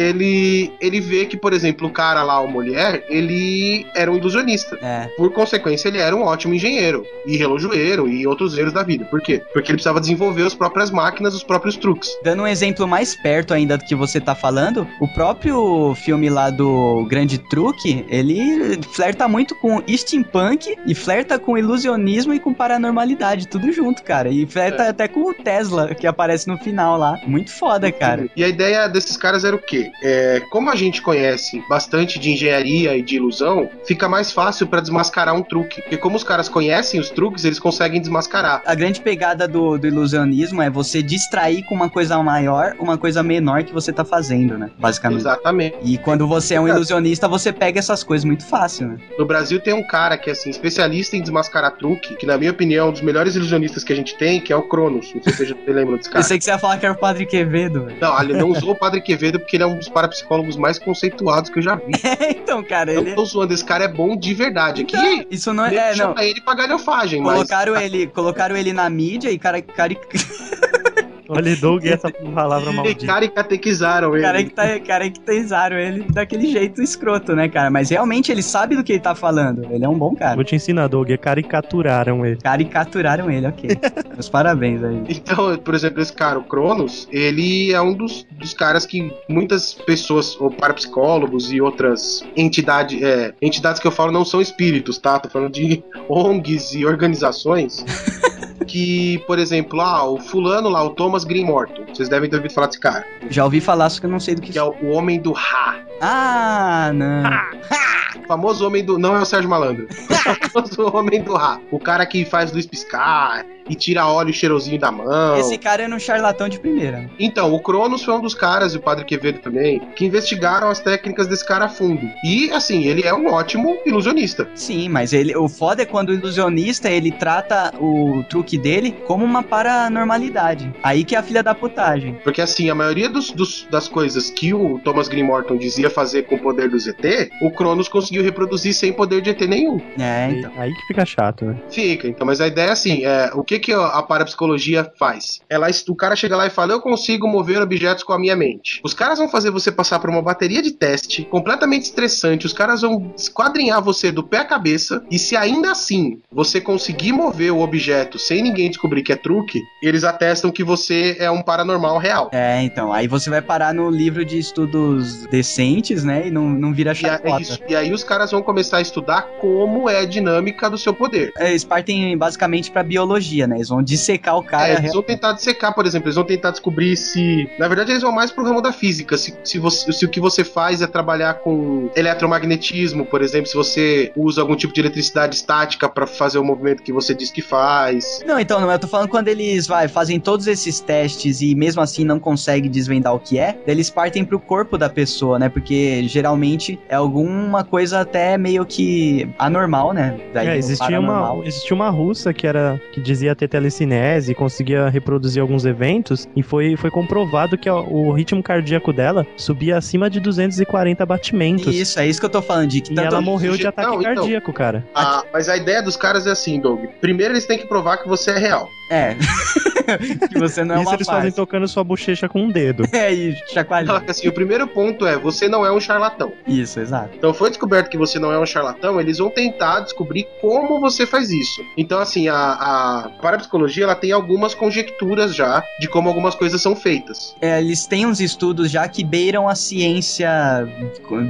ele, ele vê que, por exemplo, o cara lá, a mulher, ele era um ilusionista. É. Por consequência, ele era um ótimo engenheiro e relojoeiro e outros erros da vida. Por quê? Porque ele precisava desenvolver as próprias máquinas, os próprios truques. Dando um exemplo mais perto ainda do que você tá falando, o próprio filme lá do Grande Truque, ele flerta muito com steampunk e flerta com ilusionismo e com paranormalidade, tudo junto, cara. E flerta É. até com o Tesla, que aparece no final lá. Muito foda, cara. E a ideia desses caras era o quê? É, como a gente conhece bastante de engenharia e de ilusão, fica mais fácil pra desmascarar um truque. Porque como os caras conhecem os truques, eles conseguem desmascarar. A grande pegada do, do ilusionismo é você distrair com uma coisa maior uma coisa menor que você tá fazendo, né? Basicamente. Exatamente. E quando você é um ilusionista, você pega essas coisas muito fácil, né? No Brasil tem um cara que é assim, especialista em desmascarar truque, que na minha opinião é um dos melhores ilusionistas que a gente tem, que é o Cronos. Não sei se você lembra desse cara. Pensei que você ia falar que era o Padre Quevedo, velho. Não, ele não usou o Padre Quevedo porque ele é um dos parapsicólogos mais conceituados que eu já vi. então, cara, Eu ele. não tô zoando, esse cara é bom de verdade. Aqui, Não, isso não é. É, não. chama ele pra galhofagem, mas... Colocaram ele, colocaram ele na mídia e cara, cara, Olha, Doug, essa palavra maldita. caricatequizaram ele. cara que tá, caracterizaram ele daquele jeito escroto, né, cara? Mas realmente ele sabe do que ele tá falando. Ele é um bom cara. Vou te ensinar, Doug. é Caricaturaram ele. Caricaturaram ele, ok. Meus parabéns aí. Então, por exemplo, esse cara, o Cronos, ele é um dos, dos caras que muitas pessoas, ou parapsicólogos e outras entidades, é, entidades que eu falo não são espíritos, tá? Tô falando de ONGs e organizações. Que, por exemplo, ah, o fulano lá, o Thomas Green Morton. Vocês devem ter ouvido falar desse cara. Já ouvi falar, só que eu não sei do que. Que é o, o homem do Ra. Ah, não. O famoso homem do. Não é o Sérgio Malandro. O famoso homem do Ra. O cara que faz luz piscar e tira óleo cheirosinho da mão. Esse cara era um charlatão de primeira. Então, o Cronos foi um dos caras, e o Padre Quevedo também, que investigaram as técnicas desse cara a fundo. E, assim, ele é um ótimo ilusionista. Sim, mas ele, o foda é quando o ilusionista ele trata o truque dele como uma paranormalidade. Aí que é a filha da putagem. Porque, assim, a maioria dos, dos- das coisas que o Thomas Green Morton dizia fazer com o poder do ZT, o Cronos conseguiu reproduzir sem poder de ET nenhum. É, Aí, então. aí que fica chato, né? Fica, então, mas a ideia é assim: é, o que, que a parapsicologia faz? Ela, o cara chega lá e fala: Eu consigo mover objetos com a minha mente. Os caras vão fazer você passar por uma bateria de teste completamente estressante. Os caras vão esquadrinhar você do pé à cabeça. E se ainda assim você conseguir mover o objeto sem ninguém descobrir que é truque, eles atestam que você é um paranormal real. É, então. Aí você vai parar no livro de estudos decentes, né? E não, não vira E, a- chacota. isso- e aí os caras vão começar a estudar como é a dinâmica do seu poder. Eles partem basicamente pra biologia, né? Eles vão dissecar o cara. É, eles vão tentar dissecar, por exemplo, eles vão tentar descobrir se. Na verdade, eles vão mais pro ramo da física. Se, se, você- se o que você faz é trabalhar com eletromagnetismo, por exemplo, se você usa algum tipo de eletricidade estática pra fazer o movimento que você diz que faz. Não, então, não, eu tô falando quando eles vai, fazem todos esses testes e mesmo assim não conseguem desvendar o que é, eles partem pro corpo da pessoa, né? Porque geralmente é alguma coisa até meio que anormal, né? Daí É, existia uma, existia uma russa que era que dizia ter telecinese, conseguia reproduzir alguns eventos e foi, foi comprovado que ó, o ritmo cardíaco dela subia acima de 240 batimentos. Isso, é isso que eu tô falando, de que E tanto- ela morreu de Não, ataque então. cardíaco, cara. Ah, mas a ideia dos caras é assim, Doug. Primeiro eles têm que provar que você é real. É. que você não é Isso uma eles fazem farsa. tocando sua bochecha com um dedo. É, e chacoalhando. Assim, o primeiro ponto é você não é um charlatão. Isso, exato. Então foi descoberto que você não é um charlatão, eles vão tentar descobrir como você faz isso. Então, assim, a, a parapsicologia ela tem algumas conjecturas já de como algumas coisas são feitas. É, eles têm uns estudos já que beiram a ciência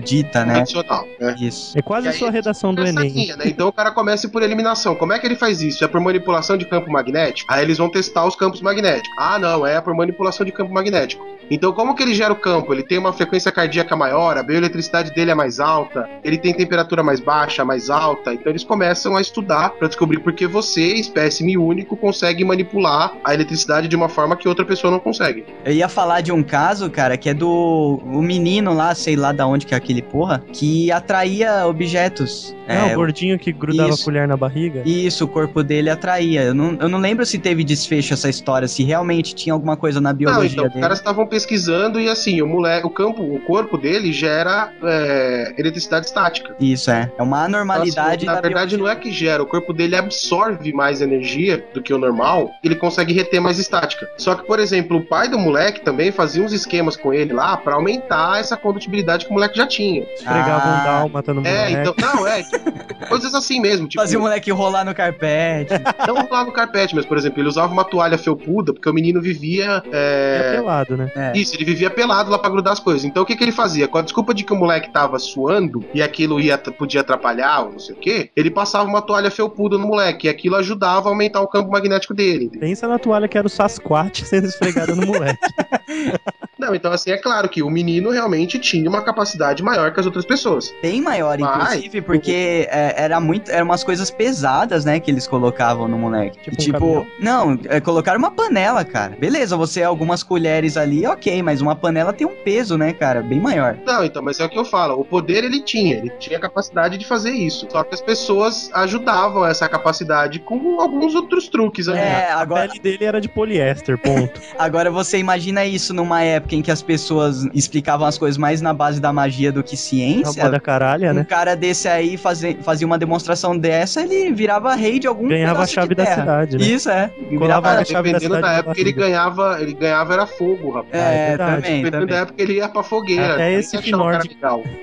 dita, né? Tradicional, né? Isso. É quase E a sua redação do Essa Enem. né? Então o cara começa por eliminação. Como é que ele faz isso? É por manipulação de campo magnético? Aí eles vão testar os campos magnéticos. Ah, não, é por manipulação de campo magnético. Então, como que ele gera o campo? Ele tem uma frequência cardíaca maior, a bioeletricidade dele é mais alta, ele tem temperatura mais baixa, mais alta. Então, eles começam a estudar para descobrir por que você, espécime único, consegue manipular a eletricidade de uma forma que outra pessoa não consegue. Eu ia falar de um caso, cara, que é do o menino lá, sei lá da onde que é aquele porra, que atraía objetos. Não, É, o gordinho que grudava isso. a colher na barriga. Isso, o corpo dele atraía. Eu não, eu não lembro se teve desfecho essa história, se realmente tinha alguma coisa na biologia Não, então, dele. os caras estavam pesquisando e assim, o moleque, o campo, o corpo dele gera é, eletricidade estática. Isso é. É uma anormalidade Então, assim, na da verdade, não é que gera, o corpo dele absorve mais energia do que o normal, ele consegue reter mais estática. Só que, por exemplo, o pai do moleque também fazia uns esquemas com ele lá pra aumentar essa condutibilidade que o moleque já tinha. Esfregava um Ah. dálmata no É, moleque. então, não, é, tipo, coisas assim mesmo, tipo, Fazia o moleque rolar no carpete. não lá no carpete, mas, por exemplo, ele usava uma toalha felpuda porque o menino vivia. É É... pelado, né? É. Isso, ele vivia pelado lá pra grudar as coisas. Então o que, que ele fazia? Com a desculpa de que o moleque tava suando e aquilo ia, podia atrapalhar ou não sei o que, ele passava uma toalha felpuda no moleque e aquilo ajudava a aumentar o campo magnético dele. Pensa na toalha que era o Sasquatch sendo esfregada no moleque. Não, então assim, é claro que o menino realmente tinha uma capacidade maior que as outras pessoas. Bem maior, Vai. inclusive, porque é, era muito. Eram umas coisas pesadas, né, que eles colocavam no moleque. Tipo E, um caminhão? não, é, colocaram uma panela, cara. Beleza, você algumas colheres ali, ok, mas uma panela tem um peso, né, cara, bem maior. Não, então, mas é o que eu falo. O poder ele tinha, ele tinha a capacidade de fazer isso. Só que as pessoas ajudavam essa capacidade com alguns outros truques ali. É, A agora, pele dele era de poliéster, ponto. agora você imagina isso numa época em que as pessoas explicavam as coisas mais na base da magia do que ciência. Da caralha, Um né? cara desse aí fazia, fazia uma demonstração dessa, ele virava rei de algum Ganhava a chave da cidade, né? Isso, é. Virava- a chave da Dependendo cidade da na época, ele barriga. ganhava, ele ganhava era fogo, rapaz. É, verdade. também, Dependendo também. da época, ele ia pra fogueira. Até esse Finord-.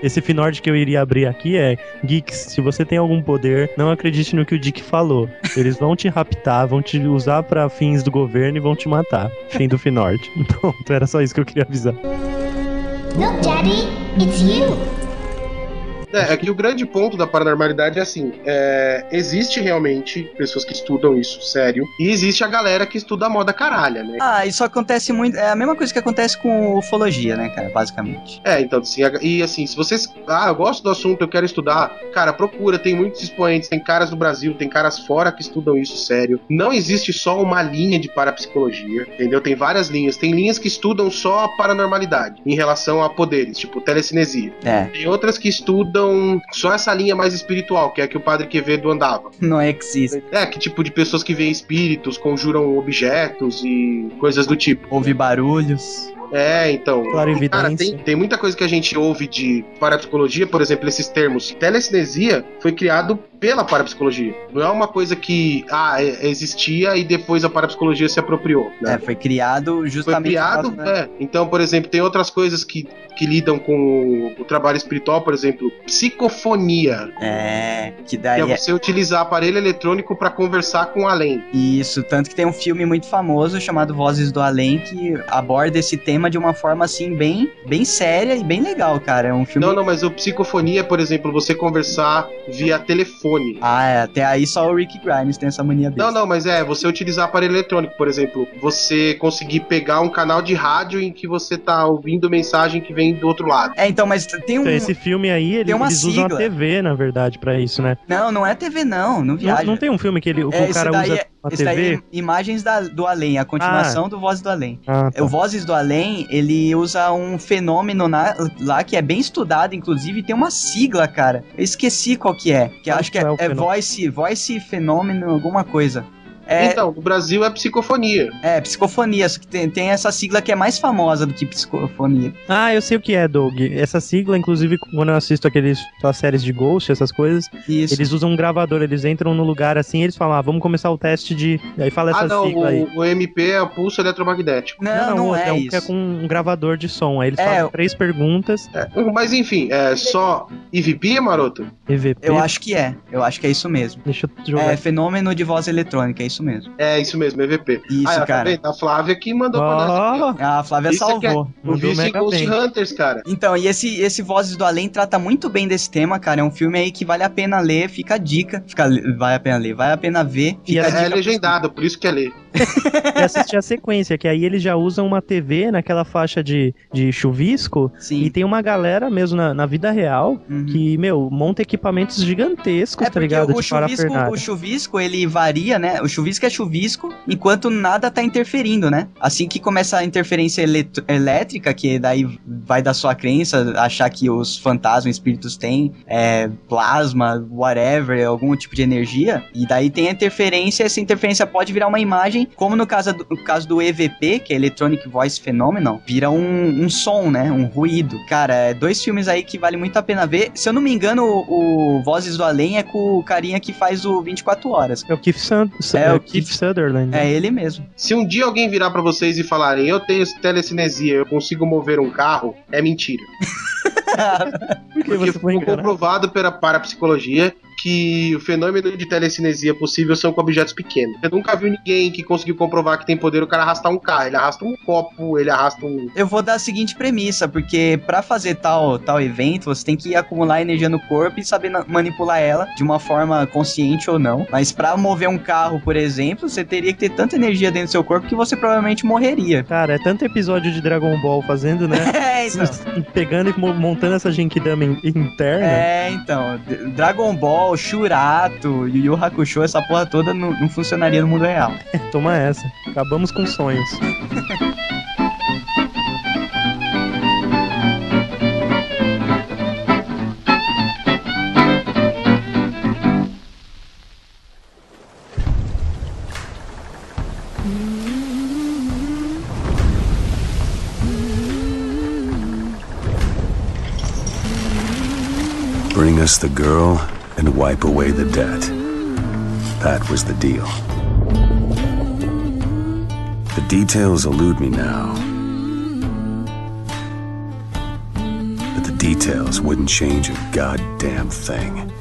Esse Finord que eu iria abrir aqui é: Geeks, se você tem algum poder, não acredite no que o Dick falou. Eles vão te raptar, vão te usar pra fins do governo e vão te matar. Fim do Finord. Pronto, era só isso que eu queria. Look, Daddy, it's you. É, é que o grande ponto da paranormalidade é assim: é, existe realmente pessoas que estudam isso, sério, e existe a galera que estuda a moda caralha, né? Ah, isso acontece muito. É a mesma coisa que acontece com ufologia, né, cara? Basicamente. É, então, assim, e assim, se vocês. Ah, eu gosto do assunto, eu quero estudar. Cara, procura, tem muitos expoentes, tem caras do Brasil, tem caras fora que estudam isso sério. Não existe só uma linha de parapsicologia, entendeu? Tem várias linhas. Tem linhas que estudam só a paranormalidade em relação a poderes, tipo telecinesia. É, Tem outras que estudam só essa linha mais espiritual, que é a que o padre Quevedo andava. não existe. É, que tipo de pessoas que veem espíritos, conjuram objetos e coisas do tipo. Houve barulhos. É, então. Clarividência. Cara, tem, tem muita coisa que a gente ouve de parapsicologia, por exemplo, esses termos. Telecinesia foi criado pela parapsicologia. Não é uma coisa que ah, é- existia e depois a parapsicologia se apropriou. Né? É, foi criado Foi justamente. por criado, causa da- é. Então, por exemplo, tem outras coisas que, que lidam com o trabalho espiritual, por exemplo, psicofonia. É, que Que daí é é você utilizar aparelho eletrônico para conversar com o além. isso. Tanto que tem um filme muito famoso chamado Vozes do Além que aborda esse tema de uma forma assim, bem, bem séria e bem legal, cara. É um filme. Não, não, mas o psicofonia é, por exemplo, você conversar via telefone. Ah, é, até aí só o Rick Grimes tem essa mania besta. Não, não, mas é você utilizar aparelho eletrônico, por exemplo, você conseguir pegar um canal de rádio em que você tá ouvindo mensagem que vem do outro lado. É, então, mas tem um. Então, esse filme aí, ele- Tem uma eles usam a sigla. TV, na verdade, pra isso, né? Não, não é TV, não. Não Não, viaja. não tem um filme que ele, o É, esse cara daí usa é- a Esse daí TV? é Imagens da- do Além, a continuação do Vozes do Além. Ah, tá. O Vozes do Além, ele usa um fenômeno na- lá que é bem estudado, inclusive tem uma sigla, cara. Eu esqueci qual que é. Que acho que é, é é voice, voice fenômeno, alguma coisa. É, Então, no Brasil é psicofonia. é, psicofonia, só que tem, tem essa sigla que é mais famosa do que psicofonia. Ah, eu sei o que é, Doug. Essa sigla, inclusive, quando eu assisto aqueles aquelas séries de Ghost, essas coisas, Isso. eles usam um gravador, eles entram no lugar assim, eles falam, ah, vamos começar o teste de. Aí fala essa ah, não, sigla aí. o, o MP é o pulso eletromagnético. Não, não, outro, é, um isso. que é com um gravador de som. Aí eles É, fazem três perguntas. É, mas enfim, é só EVP, maroto? EVP. Eu acho que é. Eu acho que é isso mesmo. Deixa eu jogar. É fenômeno de voz eletrônica, é isso mesmo. É isso mesmo, EVP. Isso, ah, tá cara. vendo? A Flávia que mandou pra nós. Ó, A Flávia Isso é é- salvou. O mandou vício em Ghost bem. Hunters, cara. Então, e esse, esse Vozes do Além trata muito bem desse tema, cara. É um filme aí que vale a pena ler, fica a dica. Fica, vale a pena ler, vale a pena ver. E Fica a É, dica é legendado, por isso que é ler. e assistir a sequência, que aí eles já usam uma TV naquela faixa de, de chuvisco. Sim. E tem uma galera mesmo na, na vida real Uhum. que, meu, monta equipamentos gigantescos, É tá ligado? o de chuvisco, o chuvisco, ele varia, né? O chuvisco é chuvisco, enquanto nada tá interferindo, né? Assim que começa a interferência elétrica, que daí vai da sua crença, achar que os fantasmas, espíritos têm é, plasma, whatever, algum tipo de energia, e daí tem a interferência, essa interferência pode virar uma imagem como no caso do, no caso do EVP, que é Electronic Voice Phenomenon, vira um, um som, né? Um ruído. Cara, é dois filmes aí que vale muito a pena ver. Se eu não me engano, o, o Vozes do Além é com o carinha que faz o 24 Horas. É o Keith, É, é o Keith Sutherland. né? É ele mesmo. Se um dia alguém virar pra vocês e falarem, eu tenho telecinesia, eu consigo mover um carro, é mentira. Por que Porque você foi foi enganado? comprovado pela parapsicologia que o fenômeno de telecinesia possível são com objetos pequenos. Você nunca viu ninguém que conseguiu comprovar que tem poder o cara arrastar um carro. Ele arrasta um copo, ele arrasta um. Eu vou dar a seguinte premissa, porque pra fazer tal, tal evento, você tem que acumular energia no corpo e saber manipular ela de uma forma consciente ou não. Mas pra mover um carro, por exemplo, você teria que ter tanta energia dentro do seu corpo que você provavelmente morreria. Cara, é tanto episódio de Dragon Ball fazendo, né? É, então. Pegando e mo- montando essa Genkidama in- interna. É, então. Dragon Ball, Shurato, Yu Yu Hakusho, essa porra toda não, não funcionaria no mundo real. Toma essa. Acabamos com sonhos. Bring us the girl and wipe away the debt. That was the deal. The details elude me now. But the details wouldn't change a goddamn thing.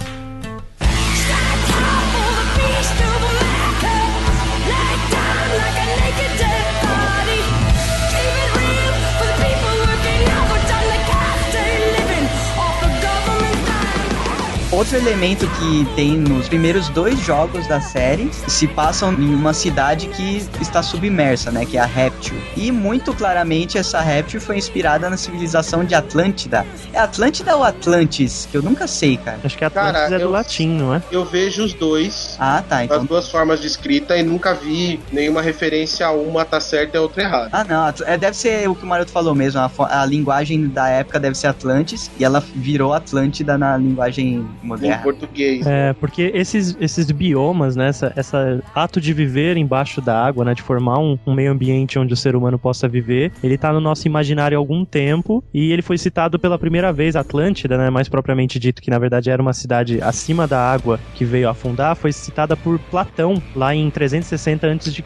Outro elemento que tem nos primeiros dois jogos da série se passam em uma cidade que está submersa, né? Que é a Réptil. E muito claramente essa Réptil foi inspirada na civilização de Atlântida. É Atlântida ou Atlantis? Que eu nunca sei, cara. Acho que a Atlantis Cara, é do eu- latim, não é? Eu vejo os dois. Ah, tá. As Então. duas formas de escrita e nunca vi nenhuma referência a uma tá certa e a outra errada. Ah, não. É, deve ser o que o Maroto falou mesmo. A, a linguagem da época deve ser Atlantis e ela virou Atlântida na linguagem Em moderna. português. É, porque esses, esses biomas, né, essa, essa ato de viver embaixo da água, né, de formar um, um meio ambiente onde o ser humano possa viver, ele tá no nosso imaginário há algum tempo e ele foi citado pela primeira vez, Atlântida, né, mais propriamente dito, que na verdade era uma cidade acima da água que veio afundar, foi citada por Platão lá em 360 a.C.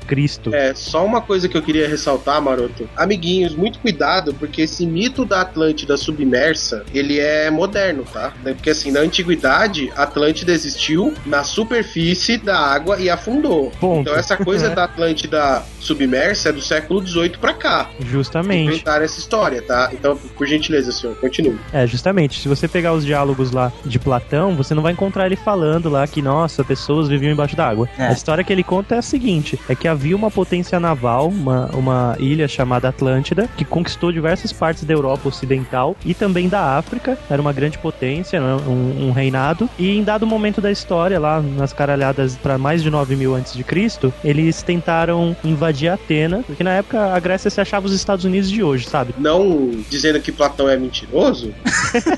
É, só uma coisa que eu queria ressaltar, Maroto. Amiguinhos, muito cuidado, porque esse mito da Atlântida submersa, ele é moderno, tá? Porque assim, na antiguidade, a Atlântida existiu na superfície da água e afundou. Ponto. Então essa coisa da Atlântida submersa é do século XVIII pra cá. Justamente. Inventaram essa história, tá? Então, por gentileza, senhor, continue. É, justamente. Se você pegar os diálogos lá de Platão, você não vai encontrar ele falando lá que, nossa, pessoas viviam embaixo d'água. É. A história que ele conta é a seguinte: é que havia uma potência naval, uma, uma ilha chamada Atlântida, que conquistou diversas partes da Europa Ocidental e também da África. Era uma grande potência, né, um, um reinado. E em dado momento da história, lá nas caralhadas para mais de 9 mil antes de Cristo, eles tentaram invadir Atena, porque na época a Grécia se achava os Estados Unidos de hoje, sabe? Não dizendo que Platão é mentiroso.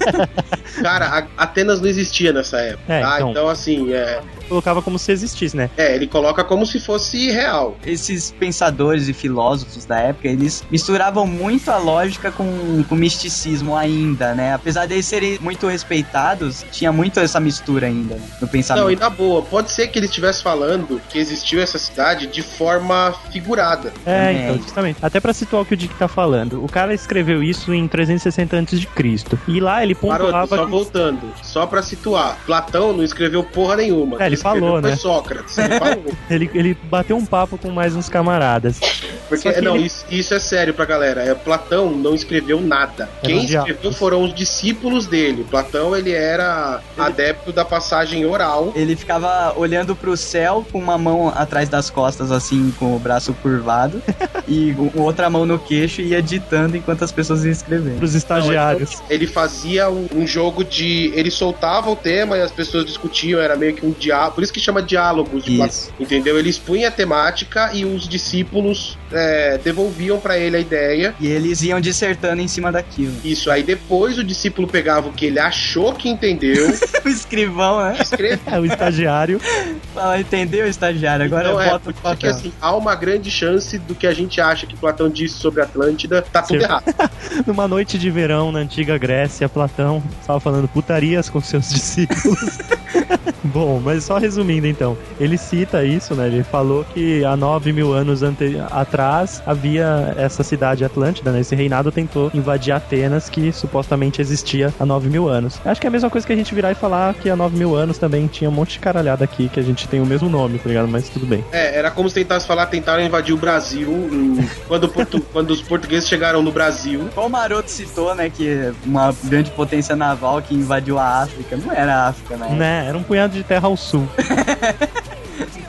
Cara, a- Atenas não existia nessa época, É, tá? então. Então, assim, é, Colocava como se existisse, né? é, ele coloca como se fosse real. Esses pensadores e filósofos da época, eles misturavam muito a lógica com, com misticismo ainda, né? Apesar de eles serem muito respeitados, tinha muito essa mistura ainda né, no pensamento. Não, e na boa, pode ser que ele estivesse falando que existiu essa cidade de forma figurada. É, então, justamente. Até pra situar o que o Dick tá falando. O cara escreveu isso em 360 a.C. E lá ele Maroto, pontuava só que... voltando, só pra situar. Platão não escreveu porra nenhuma. É, ele Quem falou, foi né? Sócrates. Ele falou. ele, ele bateu um papo com mais uns camaradas. Porque, não, ele- isso, isso é sério pra galera. É, Platão não escreveu nada. Quem os escreveu foram os discípulos dele. Platão, ele era adepto da passagem oral. Ele ficava olhando pro céu com uma mão atrás das costas, assim, com o braço curvado, e com outra mão no queixo e ia ditando enquanto as pessoas iam escrevendo. Pros estagiários. Ele fazia um, um jogo de. Ele soltava o tema e as pessoas discutiam, era meio que um diálogo. Por isso que chama diálogos de Isso. Entendeu? Ele expunha a temática e os discípulos é, devolviam para ele a ideia. E eles iam dissertando em cima daquilo. Isso, aí depois o discípulo pegava o que ele achou que entendeu. o escrivão, né? É, o estagiário. Fala, entendeu, estagiário? Agora então, eu é, boto o porque assim, há uma grande chance do que a gente acha que Platão disse sobre Atlântida, tá tudo Sim. errado. Numa noite de verão na antiga Grécia, Platão estava falando putarias com seus discípulos. Bom, mas só resumindo então, ele cita isso, né? Ele falou que há 9 mil anos ante... atrás havia essa cidade Atlântida, né? Esse reinado tentou invadir Atenas, que supostamente existia há 9 mil anos. Acho que é a mesma coisa que a gente virar e falar que há 9 mil anos também tinha um monte de caralhada aqui, que a gente tem o mesmo nome, tá ligado? Mas tudo bem. É, era como se tentasse falar, tentaram invadir o Brasil em- quando, portu- quando os portugueses chegaram no Brasil. Como o Maroto citou, né, que uma grande potência naval que invadiu a África. Não era a África, né? Né? Era um punhado de terra ao sul.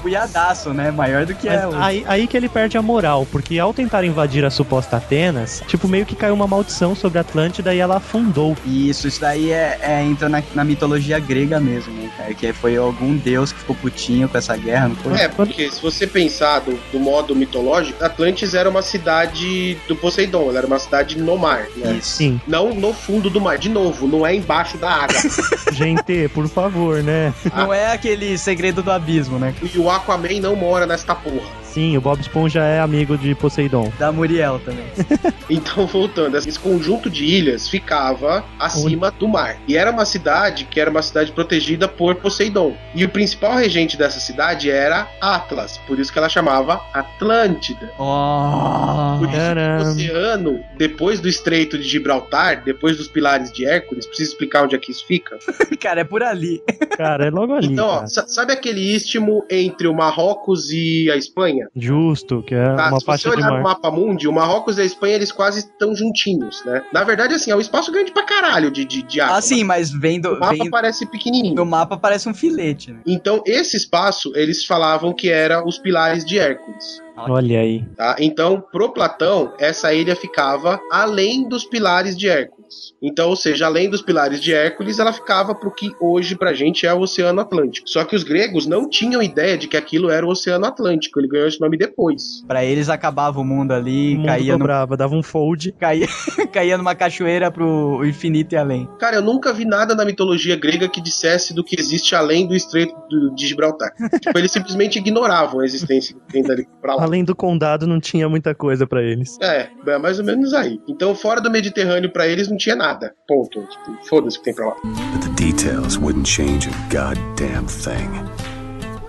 Punhadaço, né? Maior do que Mas é hoje. aí, aí que ele perde a moral, porque ao tentar invadir a suposta Atenas, tipo, meio que caiu uma maldição sobre a Atlântida e ela afundou. Isso, isso daí é, é- entra na, na mitologia grega mesmo, né, cara? Que foi algum deus que ficou putinho com essa guerra, não foi? É, porque se você pensar do, do modo mitológico, Atlantis era uma cidade do Poseidon, ela era uma cidade no mar, né? Sim. Não no fundo do mar, de novo, não é embaixo da água. Gente, por favor, né? Não é aquele segredo do abismo, né? e o Aquaman não mora nesta porra. Sim, o Bob Esponja é amigo de Poseidon. Da Muriel também. Então, voltando, esse conjunto de ilhas ficava acima do mar. E era uma cidade que era uma cidade protegida por Poseidon. E o principal regente dessa cidade era Atlas, por isso que ela chamava Atlântida. Oh, Por isso que o oceano, depois do Estreito de Gibraltar, depois dos pilares de Hércules, preciso explicar onde é que isso fica? cara, é por ali. Cara, é logo ali. Então, ó, sabe aquele istmo entre o Marrocos e a Espanha? Justo, que é Tá, uma se você faixa olhar no mapa mundi, o Marrocos e a Espanha, eles quase estão juntinhos, né? Na verdade, assim, é um espaço grande pra caralho de, de, de água. Ah, sim, mas vendo, O mapa vendo parece pequenininho. no mapa parece um filete, né? Então, esse espaço, eles falavam que era os pilares de Hércules. Olha aí. Tá? Então, pro Platão, essa ilha ficava além dos pilares de Hércules. Então, ou seja, além dos pilares de Hércules, ela ficava pro que hoje pra gente é o Oceano Atlântico. Só que os gregos não tinham ideia de que aquilo era o Oceano Atlântico. Ele ganhou esse nome depois. Pra eles acabava o mundo ali, O mundo caía, no, dobrava, dava um fold. caía, caía numa cachoeira pro infinito e além. Cara, eu nunca vi nada na mitologia grega que dissesse do que existe além do Estreito do- de Gibraltar. tipo, eles simplesmente ignoravam a existência que tem dali pra lá. Além do condado, não tinha muita coisa pra eles. É, é mais ou menos aí. Então, fora do Mediterrâneo, pra eles não tinha nada. Ponto. Tipo, foda-se o que tem pra lá. But the details wouldn't change a goddamn thing.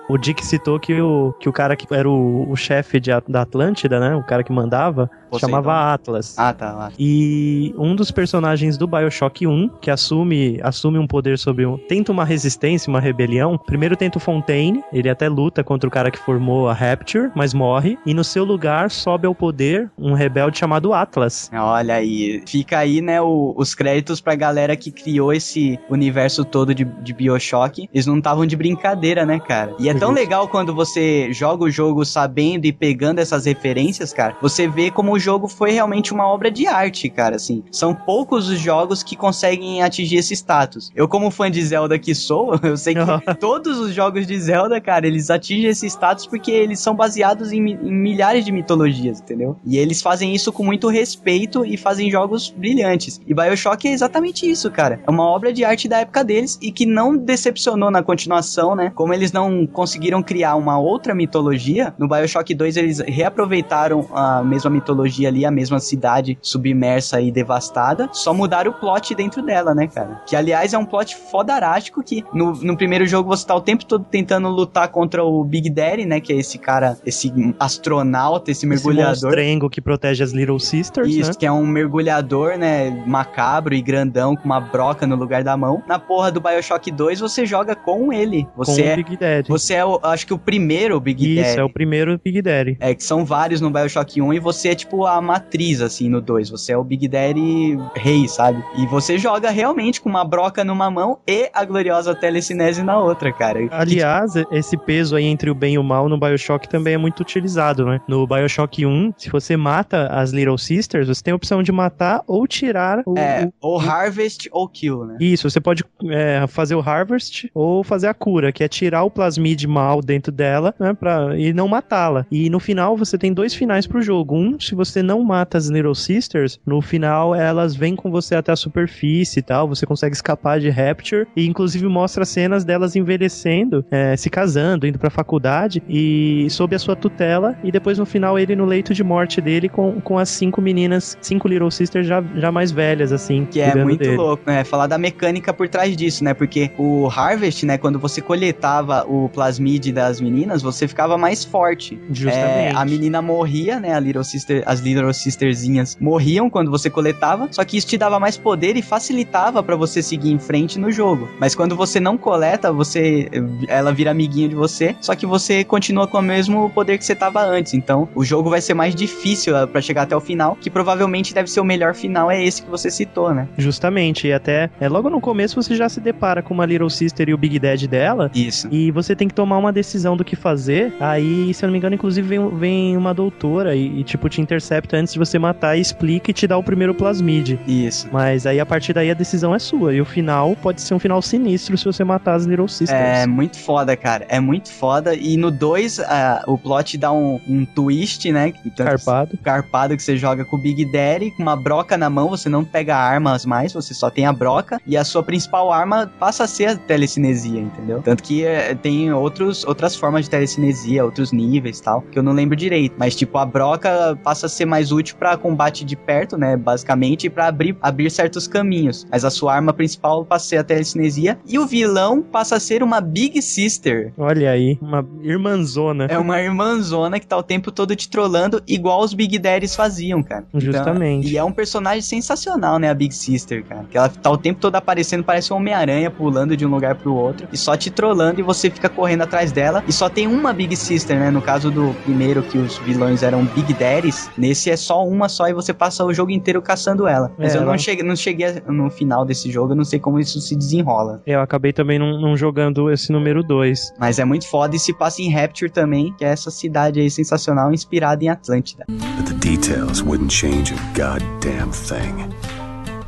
O Dick citou que o, que o cara que era o, o chefe de, da Atlântida, né? O cara que mandava, Poseidon. chamava Atlas. Ah, tá lá. E um dos personagens do Bioshock 1, que assume, assume um poder sobre um. Tenta uma resistência, uma rebelião. Primeiro tenta o Fontaine, ele até luta contra o cara que formou a Rapture, mas morre. E no seu lugar sobe ao poder um rebelde chamado Atlas. Olha aí, fica aí, né, o- os créditos pra galera que criou esse universo todo de, de Bioshock. Eles não estavam de brincadeira, né, cara? E é tão Justo. legal quando você joga o jogo sabendo e pegando essas referências, cara. Você vê como o jogo foi realmente uma obra de arte, cara, assim. São poucos os jogos que conseguem atingir esse status. Eu, como fã de Zelda que sou, eu sei que todos os jogos de Zelda, cara, eles atingem esse status porque eles são baseados em, em milhares de mitologias, entendeu? E eles fazem isso com muito respeito e fazem jogos brilhantes. E Bioshock é exatamente isso, cara. É uma obra de arte da época deles e que não decepcionou na continuação, né? Como eles não conseguiram criar uma outra mitologia, no Bioshock 2 eles reaproveitaram a mesma mitologia ali, a mesma cidade submersa e devastada, só mudaram o plot dentro dela, né, cara? Que aliás é um plot fodarástico que no, no primeiro jogo você tá o tempo todo tentando lutar contra o Big Daddy, né? Que é esse cara, esse astronauta, esse Esse mergulhador. monstrengo que protege as Little Sisters, Isso, né? que é um mergulhador, né, macabro e grandão, com uma broca no lugar da mão. Na porra do Bioshock 2, você joga com ele. Você com é, o Big Daddy. você é o, acho que o primeiro Big Isso, Daddy. é o primeiro Big Daddy. É, que são vários no Bioshock 1 e você é tipo a matriz, assim, no 2. Você é o Big Daddy rei, sabe? E você joga realmente com uma broca numa mão e a gloriosa telecinese na outra, cara. Aliás, esse peso aí entre o bem e o mal no Bioshock também é muito utilizado, né? No Bioshock 1, se você mata as Little Sisters, você tem a opção de matar ou tirar o. É, o- ou Harvest ou Kill, né? Isso, você pode é, fazer o Harvest ou fazer a cura, que é tirar o plasmid de mal dentro dela, né, pra, e não matá-la. E no final você tem dois finais pro jogo. Um, se você não mata as Little Sisters, no final elas vêm com você até a superfície e tal, você consegue escapar de Rapture, e inclusive mostra cenas delas envelhecendo, é, se casando, indo pra faculdade, e sob a sua tutela, e depois no final ele no leito de morte dele com, com as cinco meninas, cinco Little Sisters já, já mais velhas, assim. Que é muito dele. louco, né? Falar da mecânica por trás disso, né? Porque o Harvest, né, quando você coletava o plasmid das meninas, você ficava mais forte. Justamente. É, a menina morria, né? A Little Sister, as Little Sisterzinhas morriam quando você coletava, só que isso te dava mais poder e facilitava para você seguir em frente no jogo. Mas quando você não coleta, você ela vira amiguinho de você, só que você continua com o mesmo poder que você tava antes. Então, o jogo vai ser mais difícil ah, para chegar até o final, que provavelmente deve ser o melhor final é esse que você citou, né? Justamente, e até é, logo no começo você já se depara com uma Little Sister e o Big Dad dela. Isso. E você tem que tomar uma decisão do que fazer. Aí, se eu não me engano, inclusive vem, vem uma doutora e, e, tipo, te intercepta antes de você matar e explica e te dá o primeiro plasmid. Isso. Mas aí, a partir daí, a decisão é sua. E o final pode ser um final sinistro se você matar as Little Sisters. É muito foda, cara. É muito foda. E no 2, uh, o plot dá um, um twist, né? Então, carpado. Carpado que você joga com o Big Daddy, com uma broca na mão, você não pega armas mais, você só tem a broca. E a sua principal arma passa a ser a telecinesia, entendeu? Tanto que é, tem outros, outras formas de telecinesia, outros níveis tal, que eu não lembro direito. Mas, tipo, a broca passa a ser mais útil para combate de perto, né? Basicamente, para abrir, abrir certos caminhos. Mas a sua arma principal passa a ser a telecinesia. E o vilão passa a ser uma Big Sister. Olha aí, uma irmãzona. É uma irmãzona que tá o tempo todo te trollando, igual os Big Daddies faziam, cara. Então, Justamente. Então, e é um personagem sensacional, né? A Big Sister, cara. Que ela tá o tempo todo aparecendo, parece um Homem-Aranha pulando de um lugar pro outro e só te trollando e você fica correndo atrás dela. E só tem uma Big Sister, né? No caso do primeiro que os vilões eram Big Daddies, nesse é só uma só e você passa o jogo inteiro caçando ela. Mas é, eu não cheguei, não cheguei no final desse jogo, eu não sei como isso se desenrola. Eu acabei também não, não jogando esse número 2. Mas é muito foda e se passa em Rapture também, que é essa cidade aí sensacional inspirada em Atlântida. But the details wouldn't change a goddamn thing.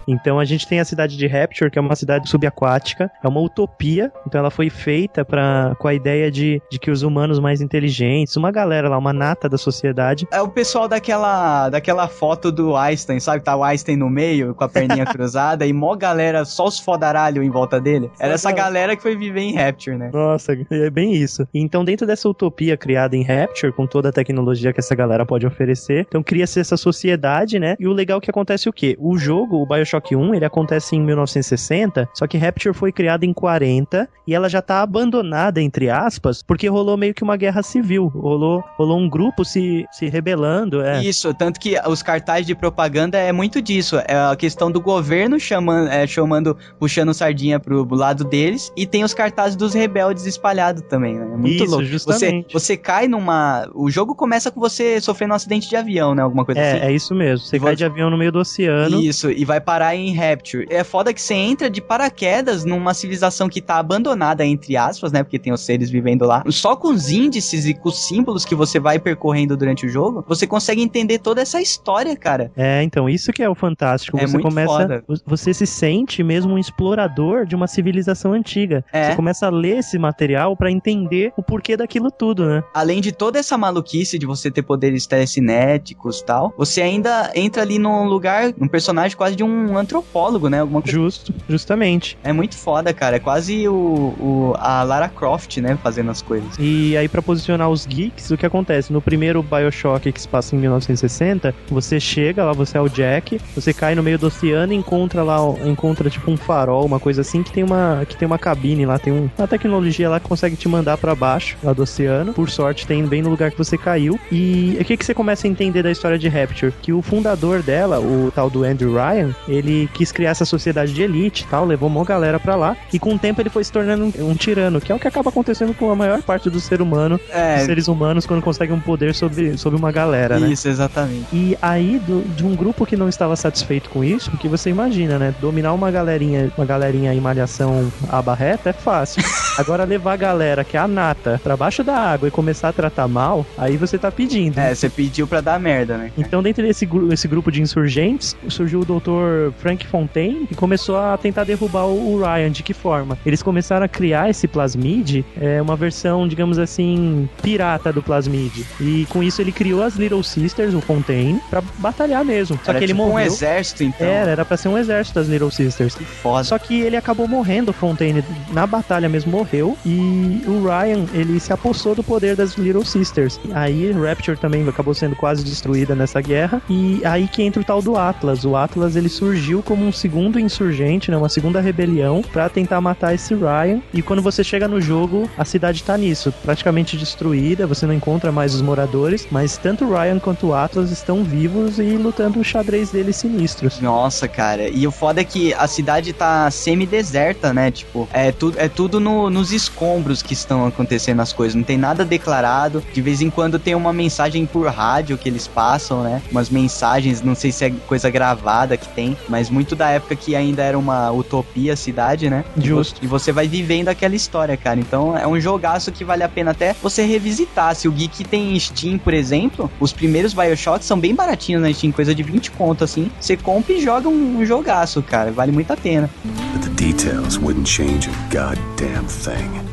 Então a gente tem a cidade de Rapture, que é uma cidade subaquática, é uma utopia. Então ela foi feita para com a ideia de, de que os humanos mais inteligentes, uma galera lá, uma nata da sociedade. É o pessoal daquela daquela foto do Einstein, sabe? Tá o Einstein no meio com a perninha cruzada e mó galera, só os fodaralho em volta dele. Era essa galera que foi viver em Rapture, né? Nossa, é bem isso. Então dentro dessa utopia criada em Rapture, com toda a tecnologia que essa galera pode oferecer, então cria-se essa sociedade, né? E o legal é que acontece o quê? O jogo, o BioShock BioShock 1, ele acontece em 1960, só que Rapture foi criada em 40 e ela já tá abandonada, entre aspas, porque rolou meio que uma guerra civil. Rolou, rolou um grupo se, se rebelando. É. Isso, tanto que os cartazes de propaganda é muito disso. É a questão do governo chamando, é, chamando puxando sardinha pro lado deles e tem os cartazes dos rebeldes espalhados também, né? É muito Isso, louco. Justamente. Você, você cai numa. O jogo começa com você sofrendo um acidente de avião, né? Alguma coisa é, assim. É isso mesmo. Você e cai de avião no meio do oceano. Isso, e vai parar em Rapture. É foda que você entra de paraquedas numa civilização que tá abandonada, entre aspas, né? Porque tem os seres vivendo lá. Só com os índices e com os símbolos que você vai percorrendo durante o jogo, você consegue entender toda essa história, cara. É, então, isso que é o fantástico. É você começa. Foda. Você se sente mesmo um explorador de uma civilização antiga. É. Você começa a ler esse material para entender o porquê daquilo tudo, né? Além de toda essa maluquice de você ter poderes telecinéticos e tal, você ainda entra ali num lugar, um personagem quase de um antropólogo antropólogo, né? Alguma coisa... Justo, justamente. É muito foda, cara. É quase o, o, a Lara Croft, né? Fazendo as coisas. E aí, para posicionar os geeks, o que acontece? No primeiro Bioshock, que se passa em 1960, você chega lá, você é o Jack, você cai no meio do oceano e encontra lá, encontra tipo um farol, uma coisa assim, que tem uma, que tem uma cabine lá, tem um, uma tecnologia lá que consegue te mandar para baixo lá do oceano. Por sorte, tem bem no lugar que você caiu. E o que, que você começa a entender da história de Rapture? Que o fundador dela, o tal do Andrew Ryan, ele quis criar essa sociedade de elite e tal, levou uma galera para lá, e com o tempo ele foi se tornando um, um, tirano, que é o que acaba acontecendo com a maior parte do ser humano, é. dos seres humanos, quando conseguem um poder sobre, sobre uma galera, né? Isso, exatamente. E aí, do, de um grupo que não estava satisfeito com isso, porque você imagina, né? Dominar uma galerinha, uma galerinha em malhação à barreta é fácil. Agora levar a galera, que é a nata, pra baixo da água e começar a tratar mal, aí você tá pedindo. É, você pediu pra dar merda, né? Então, dentro desse esse grupo de insurgentes, surgiu o doutor Frank Fontaine e começou a tentar derrubar o Ryan. De que forma? Eles começaram a criar esse plasmid, é, uma versão, digamos assim, pirata do plasmid. E com isso ele criou as Little Sisters, o Fontaine, para batalhar mesmo. Só era que ele tipo morreu. um exército, então. Era, era pra ser um exército das Little Sisters. Que foda. Só que ele acabou morrendo, o Fontaine, na batalha mesmo morreu. E o Ryan, ele se apossou do poder das Little Sisters. Aí Rapture também acabou sendo quase destruída nessa guerra. E aí que entra o tal do Atlas. O Atlas, ele surgiu como um segundo insurgente, né? Uma segunda rebelião para tentar matar esse Ryan. E quando você chega no jogo, a cidade tá nisso, praticamente destruída, você não encontra mais os moradores, mas tanto o Ryan quanto o Atlas estão vivos e lutando o xadrez deles sinistros. Nossa, cara. E o foda é que a cidade tá semi-deserta, né? Tipo, é, tu, é tudo no- nos escombros que estão acontecendo as coisas. Não tem nada declarado. De vez em quando tem uma mensagem por rádio que eles passam, né? Umas mensagens, não sei se é coisa gravada que tem, mas muito da época que ainda era uma utopia a cidade, né? Justo. E você vai vivendo aquela história, cara. Então é um jogaço que vale a pena até você revisitar. Se o Geek tem Steam, por exemplo, os primeiros Bioshock são bem baratinhos na Steam, coisa de 20 conto, assim. Você compra e joga um, um jogaço, cara. Vale muito a pena. But the details wouldn't change a goddamn thing.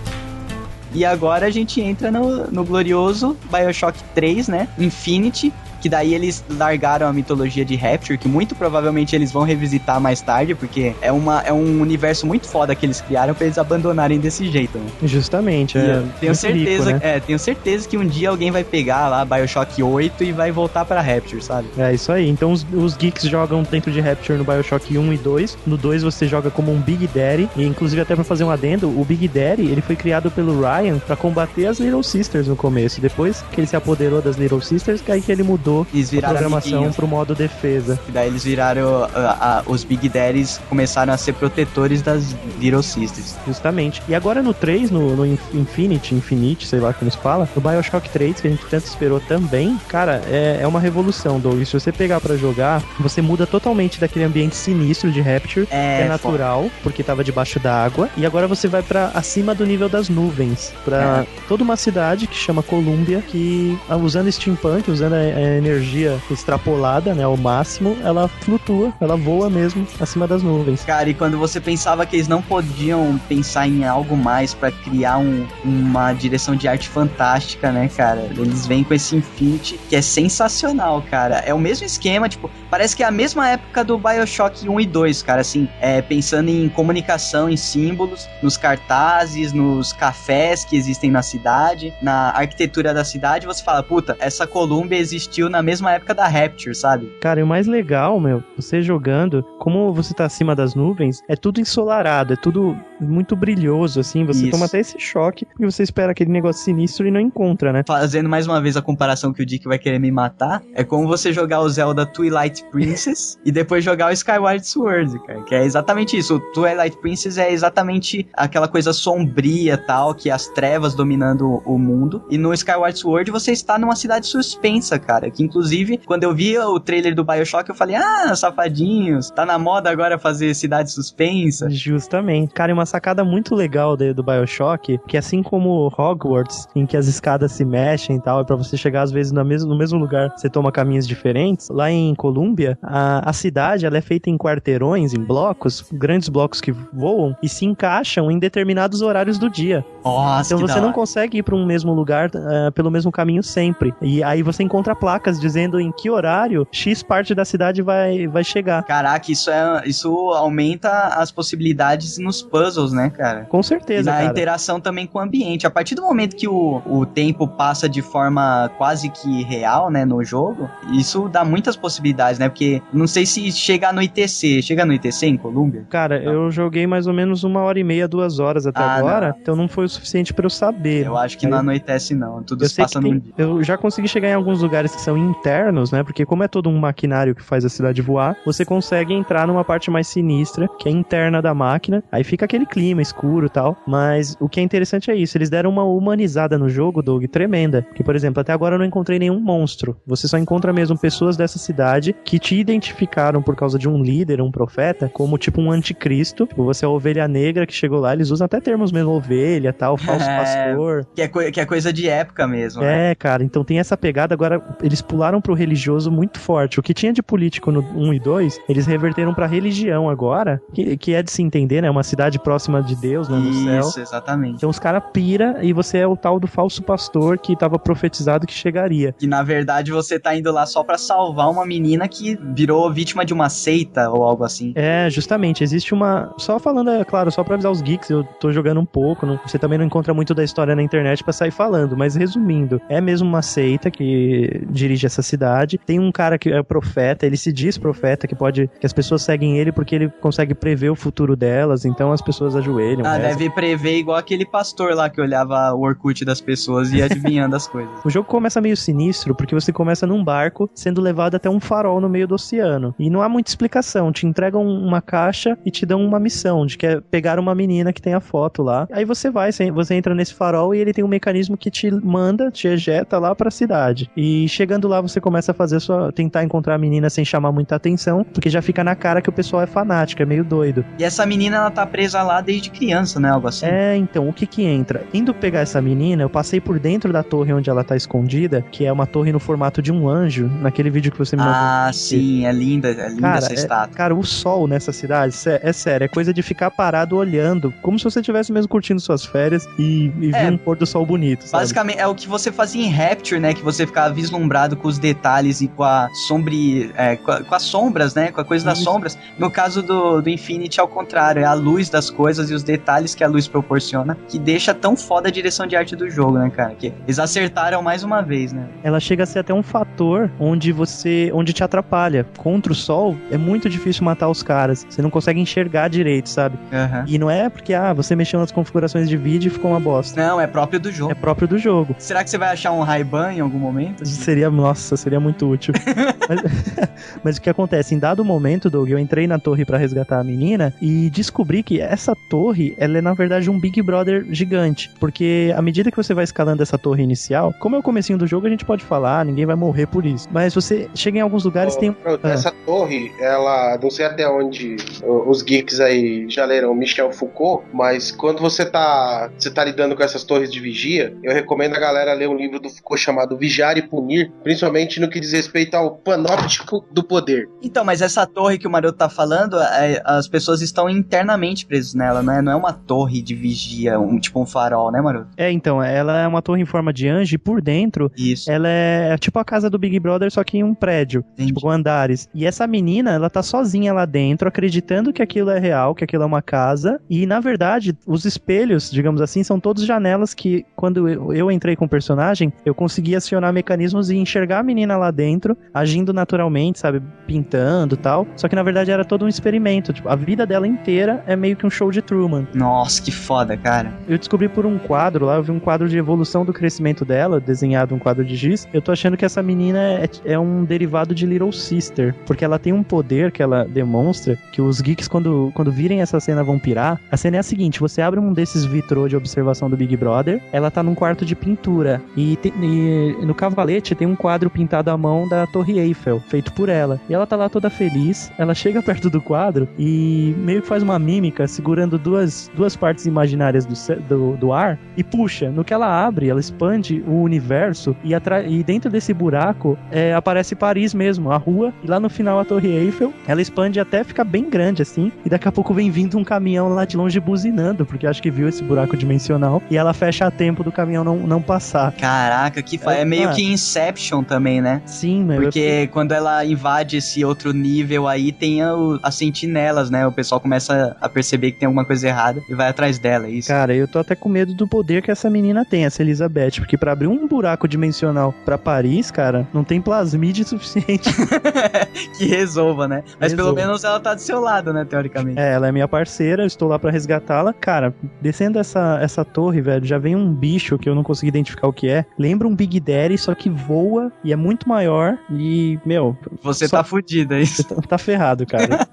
E agora a gente entra no, no glorioso Bioshock 3, né? Infinity. Que daí eles largaram a mitologia de Rapture, que muito provavelmente eles vão revisitar mais tarde, porque é, uma, é um universo muito foda que eles criaram pra eles abandonarem desse jeito, né? Justamente, é. tenho certeza, rico, né? é, tenho certeza que um dia alguém vai pegar lá Bioshock 8 e vai voltar pra Rapture, sabe? É isso aí. Então os, os geeks jogam dentro de Rapture no Bioshock 1 e 2. No 2 você joga como um Big Daddy. E inclusive até pra fazer um adendo, o Big Daddy ele foi criado pelo Ryan pra combater as Little Sisters no começo. Depois que ele se apoderou das Little Sisters, que aí que ele mudou Eles a viraram programação amiguinhos. pro modo defesa. E daí eles viraram. a- a- os Big Daddies começaram a ser protetores das Little Sisters. Justamente. E agora no 3, no, no Inf- Infinity, Infinite, sei lá como se fala, no Bioshock 3, que a gente tanto esperou também, cara, é, é uma revolução, Doug. Se você pegar pra jogar, você muda totalmente daquele ambiente sinistro de Rapture, É, que é natural, porque tava debaixo da água, e agora você vai pra acima do nível das nuvens, pra toda uma cidade que chama Columbia, que ah, usando steampunk, usando a, a energia extrapolada, né, ao máximo, ela flutua, ela voa mesmo acima das nuvens. Cara, e quando você pensava que eles não podiam pensar em algo mais pra criar um- uma direção de arte fantástica, né, cara? Eles vêm com esse Infinity que é sensacional, cara. É o mesmo esquema, tipo, parece que é a mesma época do Bioshock 1 e 2, cara, assim, é, pensando em comunicação, em símbolos, nos cartazes, nos cafés que existem na cidade, na arquitetura da cidade, você fala, puta, essa Columbia existiu na mesma época da Rapture, sabe? Cara, e o mais legal, meu, você jogando, como você tá acima das nuvens, é tudo ensolarado, é tudo muito brilhoso, assim. Você Isso. toma até esse choque e você espera aquele negócio sinistro e não encontra, né? fazendo mais uma vez a comparação que o Dick vai querer me matar, é como você jogar o Zelda Twilight Princess e depois jogar o Skyward Sword, cara. Que é exatamente isso. O Twilight Princess é exatamente aquela coisa sombria tal, que as trevas dominando o mundo. E no Skyward Sword você está numa cidade suspensa, cara. Que inclusive, quando eu vi o trailer do Bioshock, eu falei, ah, safadinhos, tá na moda agora fazer cidade suspensa. Justamente. Cara, e uma sacada muito legal do Bioshock, que assim como Hogwarts, em que as escadas se mexem e tal, e pra você chegar às vezes no mesmo, no mesmo lugar, você toma caminhos diferentes, lá em Colômbia, a, a cidade ela é feita em quarteirões, em blocos, grandes blocos que voam e se encaixam em determinados horários do dia. Nossa, Então você não consegue ir para um mesmo lugar ah, pelo mesmo caminho sempre. E aí você encontra placas dizendo em que horário X parte da cidade vai, vai chegar. Caraca, isso, é, isso aumenta as possibilidades nos puzzles, né, cara? Com E certeza, na cara. interação também com o ambiente. A partir do momento que o, o tempo passa de forma quase que real, né, no jogo, isso dá muitas possibilidades, né? Porque não sei se chega a anoitecer. Chega a anoitecer em Colômbia? Cara, eu joguei mais ou menos uma hora e meia, duas horas até Ah, agora, então não foi o suficiente pra eu saber. Eu acho que Aí- não anoitece, não. Tudo Eu se passa num tem- dia. eu já consegui chegar em alguns lugares que são internos, né? Porque como é todo um maquinário que faz a cidade voar, você consegue entrar numa parte mais sinistra, que é interna da máquina. Aí fica aquele clima escuro e tal. Mas o que é interessante é isso. Eles deram uma humanizada no jogo, Doug, tremenda. Que, por exemplo, até agora eu não encontrei nenhum monstro. Você só encontra mesmo pessoas dessa cidade que te identificaram por causa de um líder, um profeta, como tipo um anticristo. Tipo, você é a ovelha negra que chegou lá. Eles usam até termos mesmo ovelha, tal, falso É, pastor. Que é, que é coisa de época mesmo. né? É, cara, então tem essa pegada. Agora, eles pularam pro religioso muito forte. O que tinha de político no 1 e 2, eles reverteram pra religião agora, que, que é de se entender, né? Uma cidade próxima de Deus, né? No céu. Isso, exatamente. Então os caras pira e você é o tal do falso pastor que tava profetizado que chegaria. Que na verdade você tá indo lá só pra salvar uma menina que virou vítima de uma seita ou algo assim. É, justamente, existe uma. Só falando, é claro, só pra avisar os geeks, eu tô jogando um pouco, não- você também não encontra muito da história na internet pra sair falando, mas resumindo, é mesmo uma seita que dirige essa cidade. Tem um cara que é profeta, ele se diz profeta, que pode. que as pessoas seguem ele porque ele consegue prever o futuro delas, então as pessoas ajoelham. Ah, rezam. deve prever igual aquele pastor lá que olhava o Orkut das pessoas e adivinhando as coisas. O jogo começa meio sinistro porque você começa num barco sendo levado até um farol no meio do oceano. E não há muita explicação. Te entregam uma caixa e te dão uma missão de que é pegar uma menina que tem a foto lá. Aí você vai, você entra nesse farol e ele tem um mecanismo que te manda, te ejeta lá pra cidade. E chegando lá você começa a fazer sua tentar encontrar a menina sem chamar muita atenção, porque já fica na cara que o pessoal é fanático, é meio doido. E essa menina, ela tá presa lá desde criança, né? Algo assim. É, então, o que que entra? Indo pegar essa menina, eu passei por dentro da torre onde ela tá escondida, que é uma torre no formato de um anjo, naquele vídeo que você me mandou. Ah, sim, é linda, é linda Cara, essa é- estátua. cara, o sol nessa cidade, sé- é sério, é coisa de ficar parado olhando, como se você estivesse mesmo curtindo suas férias e, e É. um pôr do sol bonito, sabe? Basicamente, é o que você fazia em Rapture, né? Que você ficava vislumbrado com os detalhes e com a sombri... é, com, a- com as sombras, né? Com a coisa das Isso. sombras. No caso do, do Infinity, ao contrário. É a luz das coisas e os detalhes que a luz proporciona que deixa tão foda a direção de arte do jogo, né, cara? Que eles acertaram mais uma vez, né? Ela chega a ser até um fator onde você, onde te atrapalha. Contra o sol, é muito difícil matar os caras. Você não consegue enxergar direito, sabe? Aham. E não é porque, ah, você mexeu nas configurações de vídeo e ficou uma bosta. Não, é próprio do jogo. É próprio do jogo. Será que você vai achar um Ray-Ban em algum momento? Seria, nossa, seria muito útil. mas, mas o que acontece? Em dado momento, Doug, eu entrei na torre pra resgatar a menina e descobri que essa torre, ela é na verdade um Big Brother gigante. Porque à medida que você vai escalando essa torre inicial, como é o comecinho do jogo, a gente pode falar, ninguém vai morrer por isso. Mas você chega em alguns lugares, tem. Pronto, Ah. Essa torre, ela. Não sei até onde os geeks aí já leram Michel Foucault, mas quando você tá. Você tá lidando com essas torres de vigia, eu recomendo a galera ler um livro do Foucault chamado Vigiar e Punir, principalmente no que diz respeito ao panóptico do poder. Então, mas essa torre que o Maroto tá falando, é, as pessoas estão internamente presas nela, né? Não é uma torre de vigia, um, tipo um farol, né, Maroto? É, então, ela é uma torre em forma de anjo e por dentro Isso. ela é tipo a casa do Big Brother, só que em um prédio. Entendi. Tipo, com andares. E essa menina, ela tá sozinha lá dentro, acreditando que aquilo é real, que aquilo é uma casa. E, na verdade, os espelhos, digamos assim, são todos janelas que, quando eu, eu entrei com o personagem, eu consegui acionar mecanismos e enxergar a menina lá dentro, agindo naturalmente, sabe? Pintando e tal. Só que, na verdade, era todo um experimento. Tipo, a vida dela inteira é meio que um show de Truman. Nossa, que foda, cara. Eu descobri por um quadro lá, eu vi um quadro de evolução do crescimento dela, desenhado um quadro de giz. Eu tô achando que essa menina é, é um derivado de Little Sister, porque ela tem um poder que ela demonstra, que os geeks, quando, quando virem essa cena, vão pirar. A cena é a seguinte: você abre um desses vitrô de observação do Big Brother, ela tá num quarto de pintura, e, tem- e no cavalete tem um quadro pintado à mão da Torre Eiffel, feito por ela. E ela tá lá toda feliz, ela chega perto do quadro e meio que faz uma mímica, segurando duas, duas partes imaginárias do, do, do ar e puxa. No que ela abre, ela expande o universo e, e dentro desse buraco é, aparece Paris mesmo, a rua, e lá no final a Torre Eiffel. Ela expande até ficar bem grande assim, e daqui a pouco vem vindo um caminhão lá de longe buzinando, porque acho que viu esse buraco dimensional, e ela fecha a tempo do caminhão não, não passar. Caraca, que fa... é meio Ah. que Inception também, né? Sim, meu. Porque quando ela invade esse outro nível aí, tem o- as sentinelas, né? O pessoal começa a perceber que tem alguma coisa errada e vai atrás dela, é isso. Cara, eu tô até com medo do poder que essa menina tem, essa Elizabeth, porque pra abrir um buraco dimensional pra Paris, cara, não tem plasmide suficiente. que resolva, né? Mas pelo Resolva. menos ela tá do seu lado, né, teoricamente. É, ela é minha parceira, eu estou lá pra resgatá-la. Cara, descendo essa, essa torre, velho, já vem um bicho que eu não consegui identificar o que é. Lembra um Big Daddy, só que voa e é muito maior. E, meu, Você Só- tá fudido, é isso. tá, tá ferrado, cara.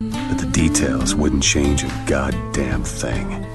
But the details wouldn't change a goddamn thing.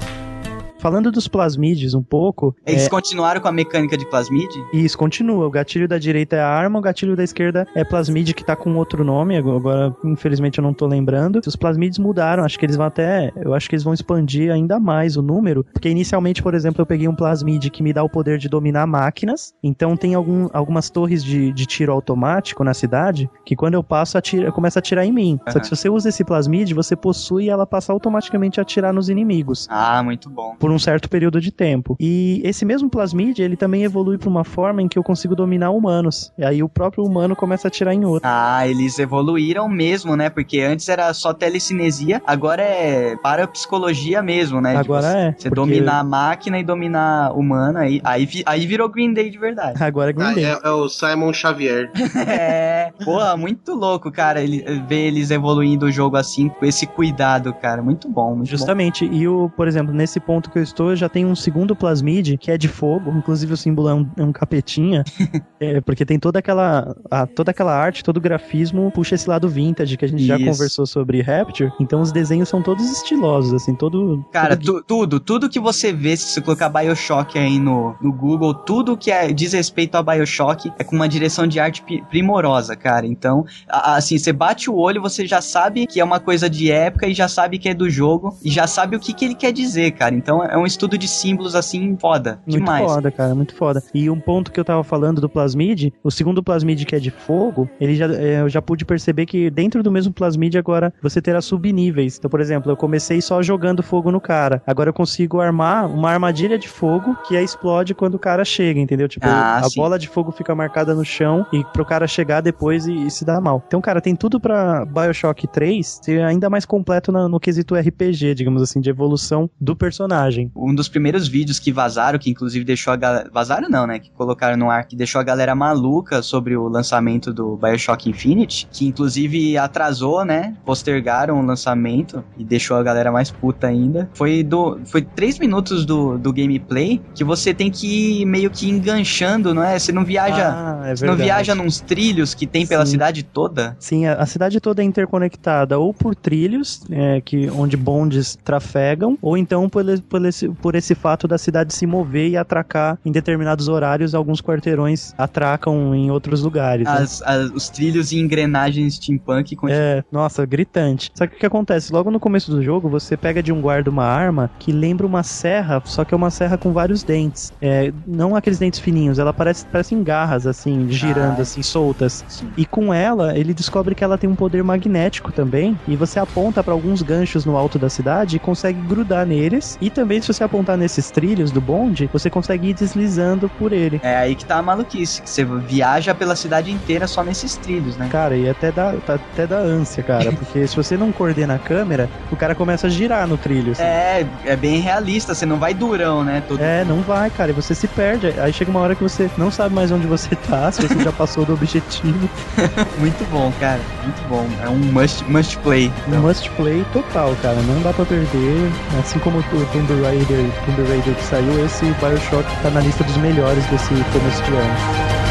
Falando dos plasmides um pouco. Eles é... continuaram com a mecânica de plasmide? Isso, continua. O gatilho da direita é a arma, o gatilho da esquerda é plasmide, que tá com outro nome. Agora, infelizmente, eu não tô lembrando. Os plasmides mudaram, acho que eles vão até. Eu acho que eles vão expandir ainda mais o número. Porque inicialmente, por exemplo, eu peguei um plasmide que me dá o poder de dominar máquinas. Então tem algum, algumas torres de, de tiro automático na cidade que quando eu passo, atira, começa a atirar em mim. Uhum. Só que se você usa esse plasmide, você possui e ela passa automaticamente a atirar nos inimigos. Ah, muito bom. Por um certo período de tempo. E esse mesmo plasmid, ele também evolui para uma forma em que eu consigo dominar humanos. E aí o próprio humano começa a atirar em outro. Ah, eles evoluíram mesmo, né? Porque antes era só telecinesia, agora é parapsicologia mesmo, né? Agora tipo, é. Você porque... dominar a máquina e dominar humano, aí, aí, aí virou Green Day de verdade. Agora é Green ah, Day. É, é, o Simon Xavier. é. Porra, muito louco, cara, ele, ver eles evoluindo o jogo assim, com esse cuidado, cara. Muito bom. Muito Justamente. Bom. E o, por exemplo, nesse ponto que eu estou, já tem um segundo plasmid que é de fogo, inclusive o símbolo é um, é um capetinha, é, porque tem toda aquela, a, toda aquela arte, todo o grafismo puxa esse lado vintage que a gente Isso. já conversou sobre Rapture, então os desenhos são todos estilosos, assim, todo... Cara, todo... Tu, tudo, tudo que você vê, se você colocar Bioshock aí no, no Google, tudo que é, diz respeito a Bioshock é com uma direção de arte primorosa, cara, então, assim, você bate o olho, você já sabe que é uma coisa de época e já sabe que é do jogo e já sabe o que, que ele quer dizer, cara, então é um estudo de símbolos assim foda. Muito demais. foda, cara, muito foda. E um ponto que eu tava falando do plasmid, o segundo plasmid que é de fogo, ele já, é, eu já pude perceber que dentro do mesmo plasmid agora você terá subníveis. Então, por exemplo, eu comecei só jogando fogo no cara. Agora eu consigo armar uma armadilha de fogo que explode quando o cara chega, entendeu? Tipo, ah, a sim. bola de fogo fica marcada no chão e pro cara chegar depois e, e se dar mal. Então, cara, tem tudo pra Bioshock 3 ser ainda mais completo no, no quesito RPG, digamos assim, de evolução do personagem. Um dos dos primeiros vídeos que vazaram, que inclusive deixou a galera. Vazaram não, né? Que colocaram no ar, que deixou a galera maluca sobre o lançamento do Bioshock Infinite, que inclusive atrasou, né? Postergaram o lançamento e deixou a galera mais puta ainda. Foi do. Foi três minutos do, do gameplay que você tem que ir meio que enganchando, não é? Você não viaja. Ah, é você não viaja nos trilhos que tem pela Sim. cidade toda? Sim, a, a, cidade toda é interconectada ou por trilhos, é, que, onde bondes trafegam, ou então por, por, por por esse fato da cidade se mover e atracar em determinados horários, alguns quarteirões atracam em outros lugares. Né? As, né? as, os trilhos e engrenagens steampunk continuam. É, nossa, gritante. Só que o que acontece? Logo no começo do jogo, você pega de um guarda uma arma que lembra uma serra, só que é uma serra com vários dentes. É, não aqueles dentes fininhos, ela parece parecem garras, assim, girando, ah, assim, soltas. Sim. E com ela, ele descobre que ela tem um poder magnético também, e você aponta para alguns ganchos no alto da cidade e consegue grudar neles. E também, se você apontar nesses trilhos do bonde, você consegue ir deslizando por ele. É aí que tá a maluquice, que você viaja pela cidade inteira só nesses trilhos, né? Cara, e até dá, tá, até dá ânsia, cara, porque se você não coordena a câmera, o cara começa a girar no trilho. Assim. É, é bem realista, você não vai durão, né? Todo... É, não vai, cara, e você se perde. Aí chega uma hora que você não sabe mais onde você tá, se você já passou do objetivo. muito bom, cara, muito bom. É um must, must play. Então. Um must play total, cara, não dá pra perder. Assim como o Tomb Raider Tomb Raider que saiu, esse Bioshock tá na lista dos melhores desse começo de ano.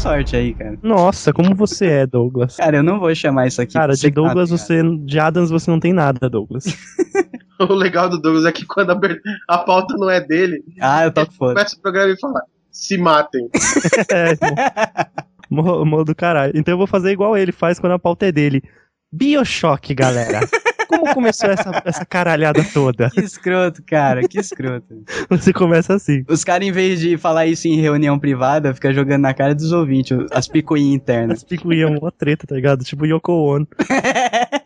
Sorte aí, cara. Nossa, como você é, Douglas. Cara, eu não vou chamar isso aqui. Cara, de Douglas você. De Adams você não tem nada, Douglas. o legal do Douglas é que quando a, a pauta não é dele. Ah, eu tô foda. Começa o programa e fala: se matem. é, morro do caralho. Então eu vou fazer igual ele faz quando a pauta é dele. Bioshock, galera. Como começou essa, essa caralhada toda? Que escroto, cara, que escroto. Você começa assim. Os caras, em vez de falar isso em reunião privada, fica jogando na cara dos ouvintes as picuinhas internas. As picuinhas é uma treta, tá ligado? Tipo Yoko Ono.